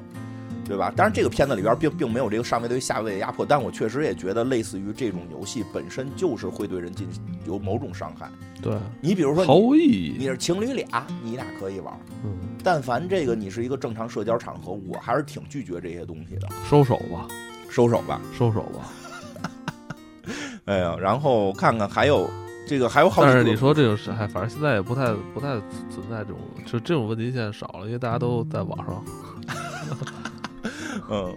对吧？当然，这个片子里边并并没有这个上位对下位的压迫，但我确实也觉得，类似于这种游戏本身就是会对人进行有某种伤害。对你比如说，毫无意义。你是情侣俩，你俩可以玩，嗯，但凡这个你是一个正常社交场合，我还是挺拒绝这些东西的。收手吧，收手吧，收手吧。哎呀，然后看看还有。这个还有好，但是你说这种事，哎反正现在也不太不太存在这种，就这种问题现在少了，因为大家都在网上。嗯嗯，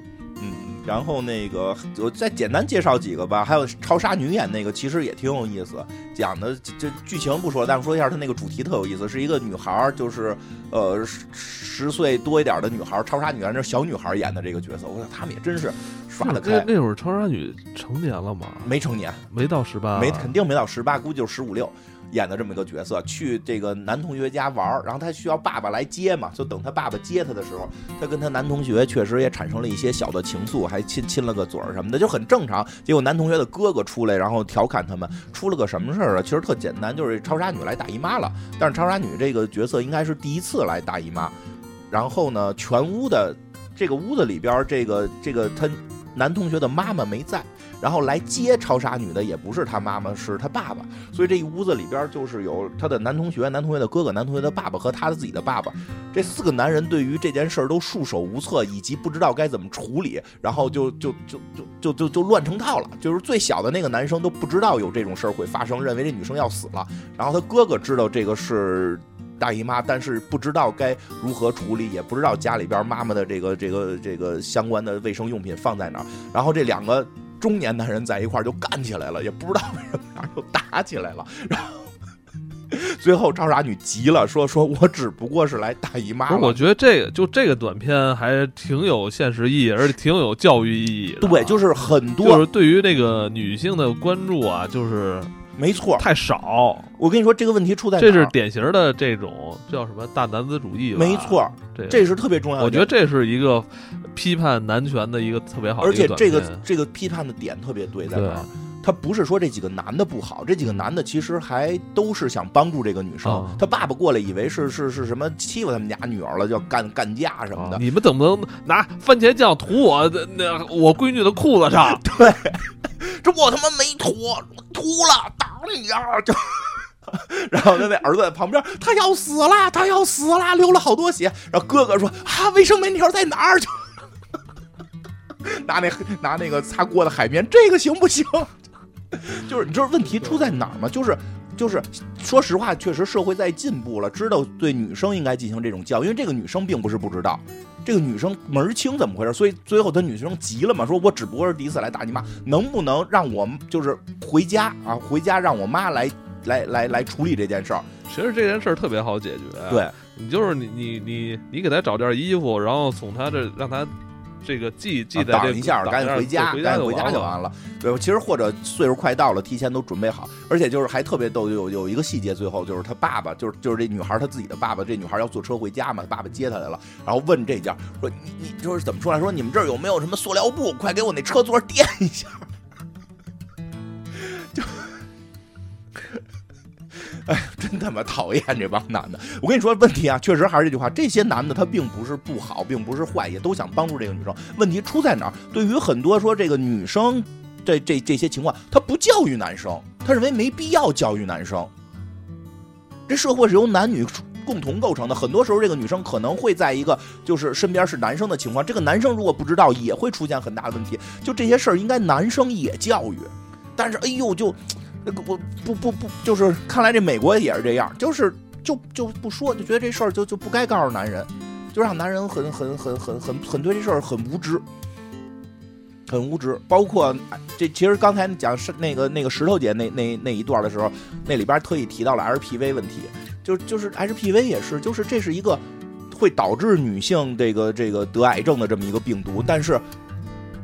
然后那个我再简单介绍几个吧，还有超杀女演那个，其实也挺有意思，讲的这剧情不说，但是说一下它那个主题特有意思，是一个女孩，就是呃十岁多一点的女孩，超杀女演，这小女孩演的这个角色，我想他们也真是。那那那会儿超杀女成年了吗？没成年，没到十八，没肯定没到十八，估计就十五六，演的这么一个角色，去这个男同学家玩然后他需要爸爸来接嘛，就等他爸爸接他的时候，他跟他男同学确实也产生了一些小的情愫，还亲亲了个嘴儿什么的，就很正常。结果男同学的哥哥出来，然后调侃他们，出了个什么事儿啊？其实特简单，就是超杀女来大姨妈了。但是超杀女这个角色应该是第一次来大姨妈，然后呢，全屋的这个屋子里边，这个这个他。男同学的妈妈没在，然后来接超杀女的也不是他妈妈，是他爸爸。所以这一屋子里边就是有他的男同学、男同学的哥哥、男同学的爸爸和他的自己的爸爸。这四个男人对于这件事儿都束手无策，以及不知道该怎么处理，然后就就就就就就就乱成套了。就是最小的那个男生都不知道有这种事儿会发生，认为这女生要死了。然后他哥哥知道这个是。大姨妈，但是不知道该如何处理，也不知道家里边妈妈的这个这个这个相关的卫生用品放在哪儿。然后这两个中年男人在一块儿就干起来了，也不知道为什么就打起来了。然 后最后超傻女急了，说：“说我只不过是来大姨妈。”我觉得这个就这个短片还挺有现实意义，而且挺有教育意义。对，就是很多，就是对于那个女性的关注啊，就是。没错，太少。我跟你说，这个问题出在这是典型的这种叫什么大男子主义。没错，这这是特别重要的。我觉得这是一个批判男权的一个特别好。而且这个这个批判的点特别对，在哪儿？他不是说这几个男的不好，这几个男的其实还都是想帮助这个女生。他爸爸过来以为是是是什么欺负他们家女儿了，要干干架什么的。你们怎么能拿番茄酱涂我的那我闺女的裤子上？对，这我他妈没涂，我涂了，打你呀！就，然后他那儿子在旁边，他要死了，他要死了，流了好多血。然后哥哥说啊，卫生棉条在哪儿？就拿那拿那个擦锅的海绵，这个行不行？就是你知道问题出在哪儿吗？就是就是，说实话，确实社会在进步了，知道对女生应该进行这种教育，因为这个女生并不是不知道，这个女生门儿清怎么回事，所以最后她女生急了嘛，说我只不过是第一次来打你妈，能不能让我就是回家啊？回家让我妈来来来来处理这件事儿。其实这件事儿特别好解决，对你就是你你你你给她找件衣服，然后从她这让她。这个记记在这挡一下，赶紧回家，回赶紧回家就完了。对，其实或者岁数快到了，提前都准备好，而且就是还特别逗，有有一个细节，最后就是他爸爸，就是就是这女孩她自己的爸爸，这女孩要坐车回家嘛，爸爸接她来了，然后问这家说你你就是怎么说来说你们这儿有没有什么塑料布，快给我那车座垫一下。就，哎，真他妈讨厌这帮男的！我跟你说，问题啊，确实还是这句话，这些男的他并不是不好，并不是坏，也都想帮助这个女生。问题出在哪儿？对于很多说这个女生，这这这些情况，他不教育男生，他认为没必要教育男生。这社会是由男女共同构成的，很多时候这个女生可能会在一个就是身边是男生的情况，这个男生如果不知道，也会出现很大的问题。就这些事儿，应该男生也教育。但是，哎呦，就那我不不不，就是看来这美国也是这样，就是就就不说，就觉得这事儿就就不该告诉男人，就让男人很很很很很很对这事儿很无知，很无知。包括这其实刚才讲是那个那个石头姐那那那一段的时候，那里边特意提到了 HPV 问题，就就是 HPV 也是，就是这是一个会导致女性这个这个得癌症的这么一个病毒，但是。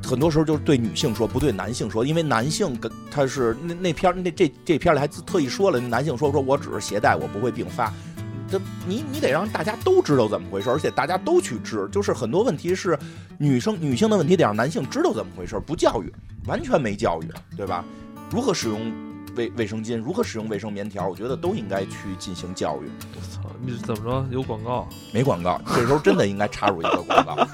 很多时候就是对女性说，不对男性说，因为男性跟他是那那片那这这片里还特意说了，男性说说我只是携带，我不会并发。这你你得让大家都知道怎么回事，而且大家都去治。就是很多问题是女生女性的问题，得让男性知道怎么回事，不教育，完全没教育，对吧？如何使用卫卫生巾，如何使用卫生棉条，我觉得都应该去进行教育。我操，你怎么着？有广告？没广告，这时候真的应该插入一个广告。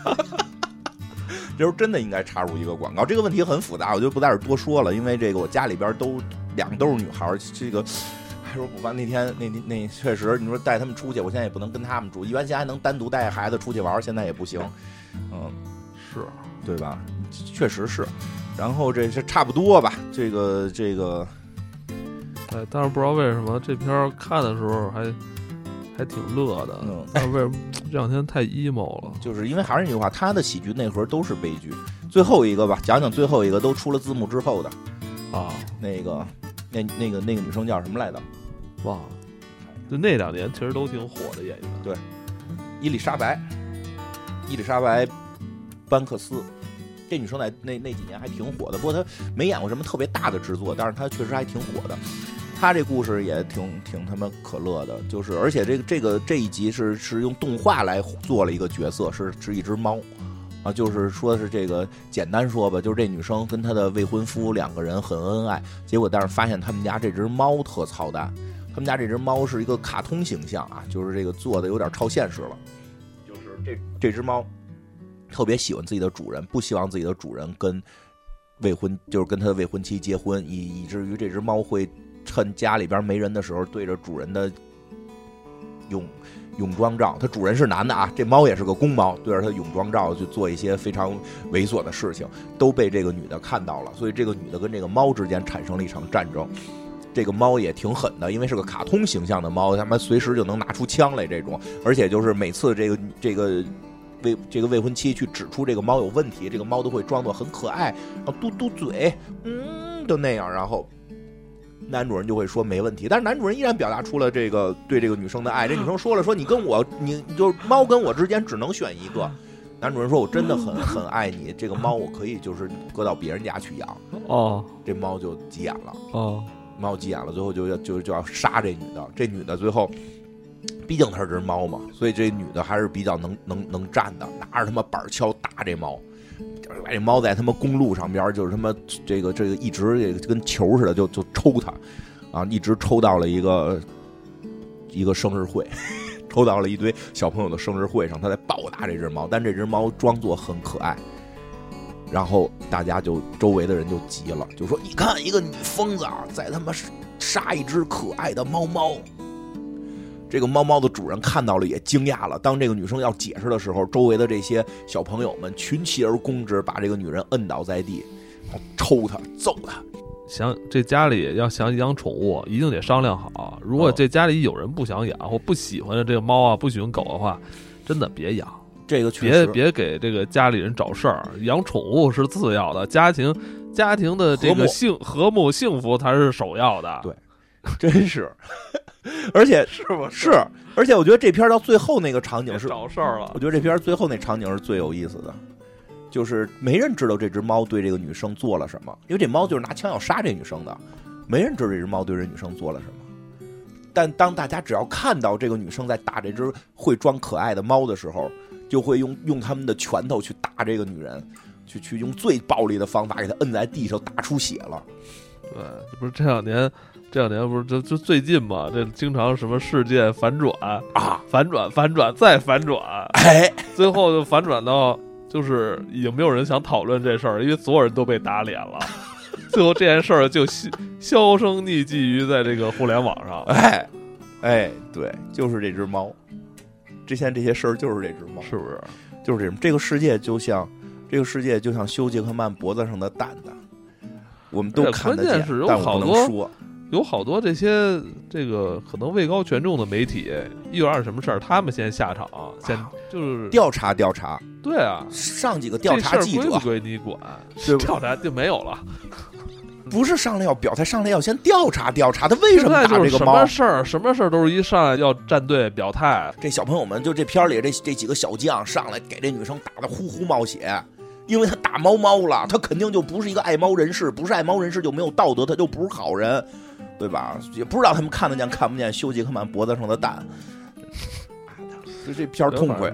这时候真的应该插入一个广告，这个问题很复杂，我就不在这多说了，因为这个我家里边都两个都是女孩儿，这个还说不烦。那天那那确实，你说带他们出去，我现在也不能跟他们住，原先还能单独带孩子出去玩，现在也不行。嗯，是对吧？确实是。然后这是差不多吧，这个这个，哎，但是不知道为什么这片看的时候还。还挺乐的，嗯，但为什么这两天太 emo 了？就是因为还是那句话，他的喜剧内核都是悲剧。最后一个吧，讲讲最后一个都出了字幕之后的啊，那个那那个那个女生叫什么来着？忘了。就那两年其实都挺火的演员，对，伊丽莎白，伊丽莎白班克斯，这女生在那那几年还挺火的。不过她没演过什么特别大的制作，但是她确实还挺火的。他这故事也挺挺他妈可乐的，就是而且这个这个这一集是是用动画来做了一个角色，是是一只猫，啊，就是说是这个简单说吧，就是这女生跟她的未婚夫两个人很恩爱，结果但是发现他们家这只猫特操蛋，他们家这只猫是一个卡通形象啊，就是这个做的有点超现实了，就是这这只猫特别喜欢自己的主人，不希望自己的主人跟未婚就是跟他的未婚妻结婚，以以至于这只猫会。趁家里边没人的时候，对着主人的泳泳装照，它主人是男的啊，这猫也是个公猫，对着它泳装照去做一些非常猥琐的事情，都被这个女的看到了，所以这个女的跟这个猫之间产生了一场战争。这个猫也挺狠的，因为是个卡通形象的猫，他妈随时就能拿出枪来这种，而且就是每次这个这个未这个未婚妻去指出这个猫有问题，这个猫都会装作很可爱，然后嘟嘟嘴，嗯，就那样，然后。男主人就会说没问题，但是男主人依然表达出了这个对这个女生的爱。这女生说了说你跟我，你就猫跟我之间只能选一个。男主人说我真的很很爱你，这个猫我可以就是搁到别人家去养。哦，这猫就急眼了。哦，猫急眼了，最后就要就就要杀这女的。这女的最后，毕竟它是只猫嘛，所以这女的还是比较能能能站的，拿着他妈板锹打这猫。把这猫在他妈公路上边，就是他妈这个这个一直跟球似的，就就抽它，啊，一直抽到了一个一个生日会，抽到了一堆小朋友的生日会上，他在暴打这只猫，但这只猫装作很可爱，然后大家就周围的人就急了，就说你看一个女疯子啊，在他妈杀一只可爱的猫猫。这个猫猫的主人看到了也惊讶了。当这个女生要解释的时候，周围的这些小朋友们群起而攻之，把这个女人摁倒在地，抽她、揍她。想这家里要想养宠物，一定得商量好。如果这家里有人不想养或不喜欢这个猫啊，不喜欢狗的话，真的别养。这个别别给这个家里人找事儿。养宠物是次要的，家庭家庭的这个幸和睦幸福才是首要的。对，真是。而且是不？是，而且我觉得这片到最后那个场景是找事儿了。我觉得这片最后那场景是最有意思的，就是没人知道这只猫对这个女生做了什么，因为这猫就是拿枪要杀这女生的，没人知道这只猫对这女生做了什么。但当大家只要看到这个女生在打这只会装可爱的猫的时候，就会用用他们的拳头去打这个女人，去去用最暴力的方法给她摁在地上打出血了。对，这不是这两年，这两年不是就就最近嘛，这经常什么事件反转啊，反转反转再反转，哎，最后就反转到就是已经没有人想讨论这事儿，因为所有人都被打脸了。最后这件事儿就销销声匿迹于在这个互联网上。哎，哎，对，就是这只猫。之前这些事儿就是这只猫，是不是？就是这种。这个世界就像这个世界就像修·杰克曼脖子上的蛋蛋，我们都看得见，但我不能说。有好多这些这个可能位高权重的媒体，一有点什么事儿，他们先下场，先就是调查调查。对啊，上几个调查记者归不归你管？调查就没有了。不是上来要表态，上来要先调查调查他为什么打这个猫。什么事儿？什么事儿都是一上来要站队表态。这小朋友们就这片儿里这这几个小将上来给这女生打的呼呼冒血，因为他打猫猫了，他肯定就不是一个爱猫人士，不是爱猫人士就没有道德，他就不是好人，对吧？也不知道他们看得见看不见休杰克曼脖子上的蛋。就这片痛快。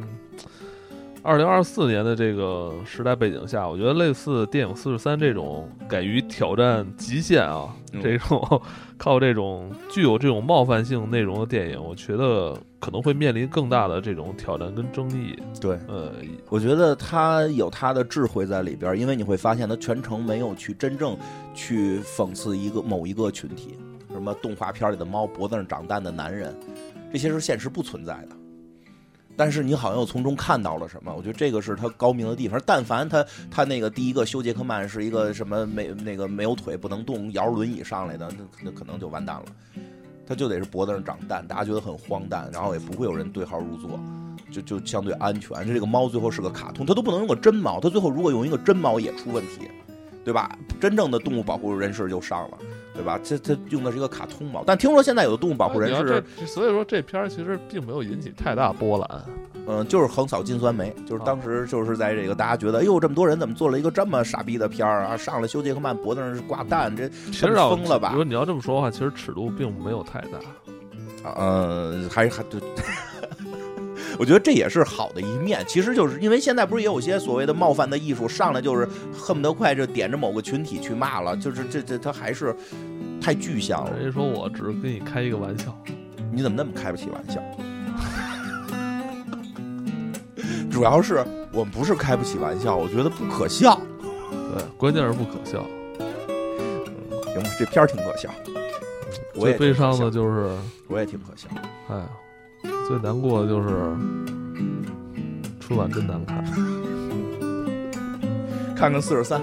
二零二四年的这个时代背景下，我觉得类似电影《四十三》这种敢于挑战极限啊，这种 靠这种具有这种冒犯性内容的电影，我觉得可能会面临更大的这种挑战跟争议。对，呃，我觉得他有他的智慧在里边，因为你会发现他全程没有去真正去讽刺一个某一个群体，什么动画片里的猫脖子上长蛋的男人，这些是现实不存在的。但是你好像又从中看到了什么？我觉得这个是他高明的地方。但凡他他那个第一个休杰克曼是一个什么没那个没有腿不能动摇轮椅上来的，那那可能就完蛋了。他就得是脖子上长蛋，大家觉得很荒诞，然后也不会有人对号入座，就就相对安全。这个猫最后是个卡通，他都不能用个真猫，他最后如果用一个真猫也出问题，对吧？真正的动物保护人士就上了。对吧？这这用的是一个卡通嘛，但听说现在有的动物保护人士，所以说这片儿其实并没有引起太大波澜。嗯，就是横扫金酸梅，就是当时就是在这个大家觉得，哎呦，这么多人怎么做了一个这么傻逼的片儿啊？上来修杰克曼脖子上是挂蛋，这疯了吧？如果你要这么说的话，其实尺度并没有太大。嗯，还是还对。我觉得这也是好的一面，其实就是因为现在不是也有些所谓的冒犯的艺术，上来就是恨不得快就点着某个群体去骂了，就是这这他还是太具象了。人家说我只是跟你开一个玩笑，你怎么那么开不起玩笑？主要是我们不是开不起玩笑，我觉得不可笑。对，关键是不可笑。行吧，这片儿挺可笑。我最悲伤的就是我也挺可笑。哎。最难过的就是春晚真难看，看看四十三。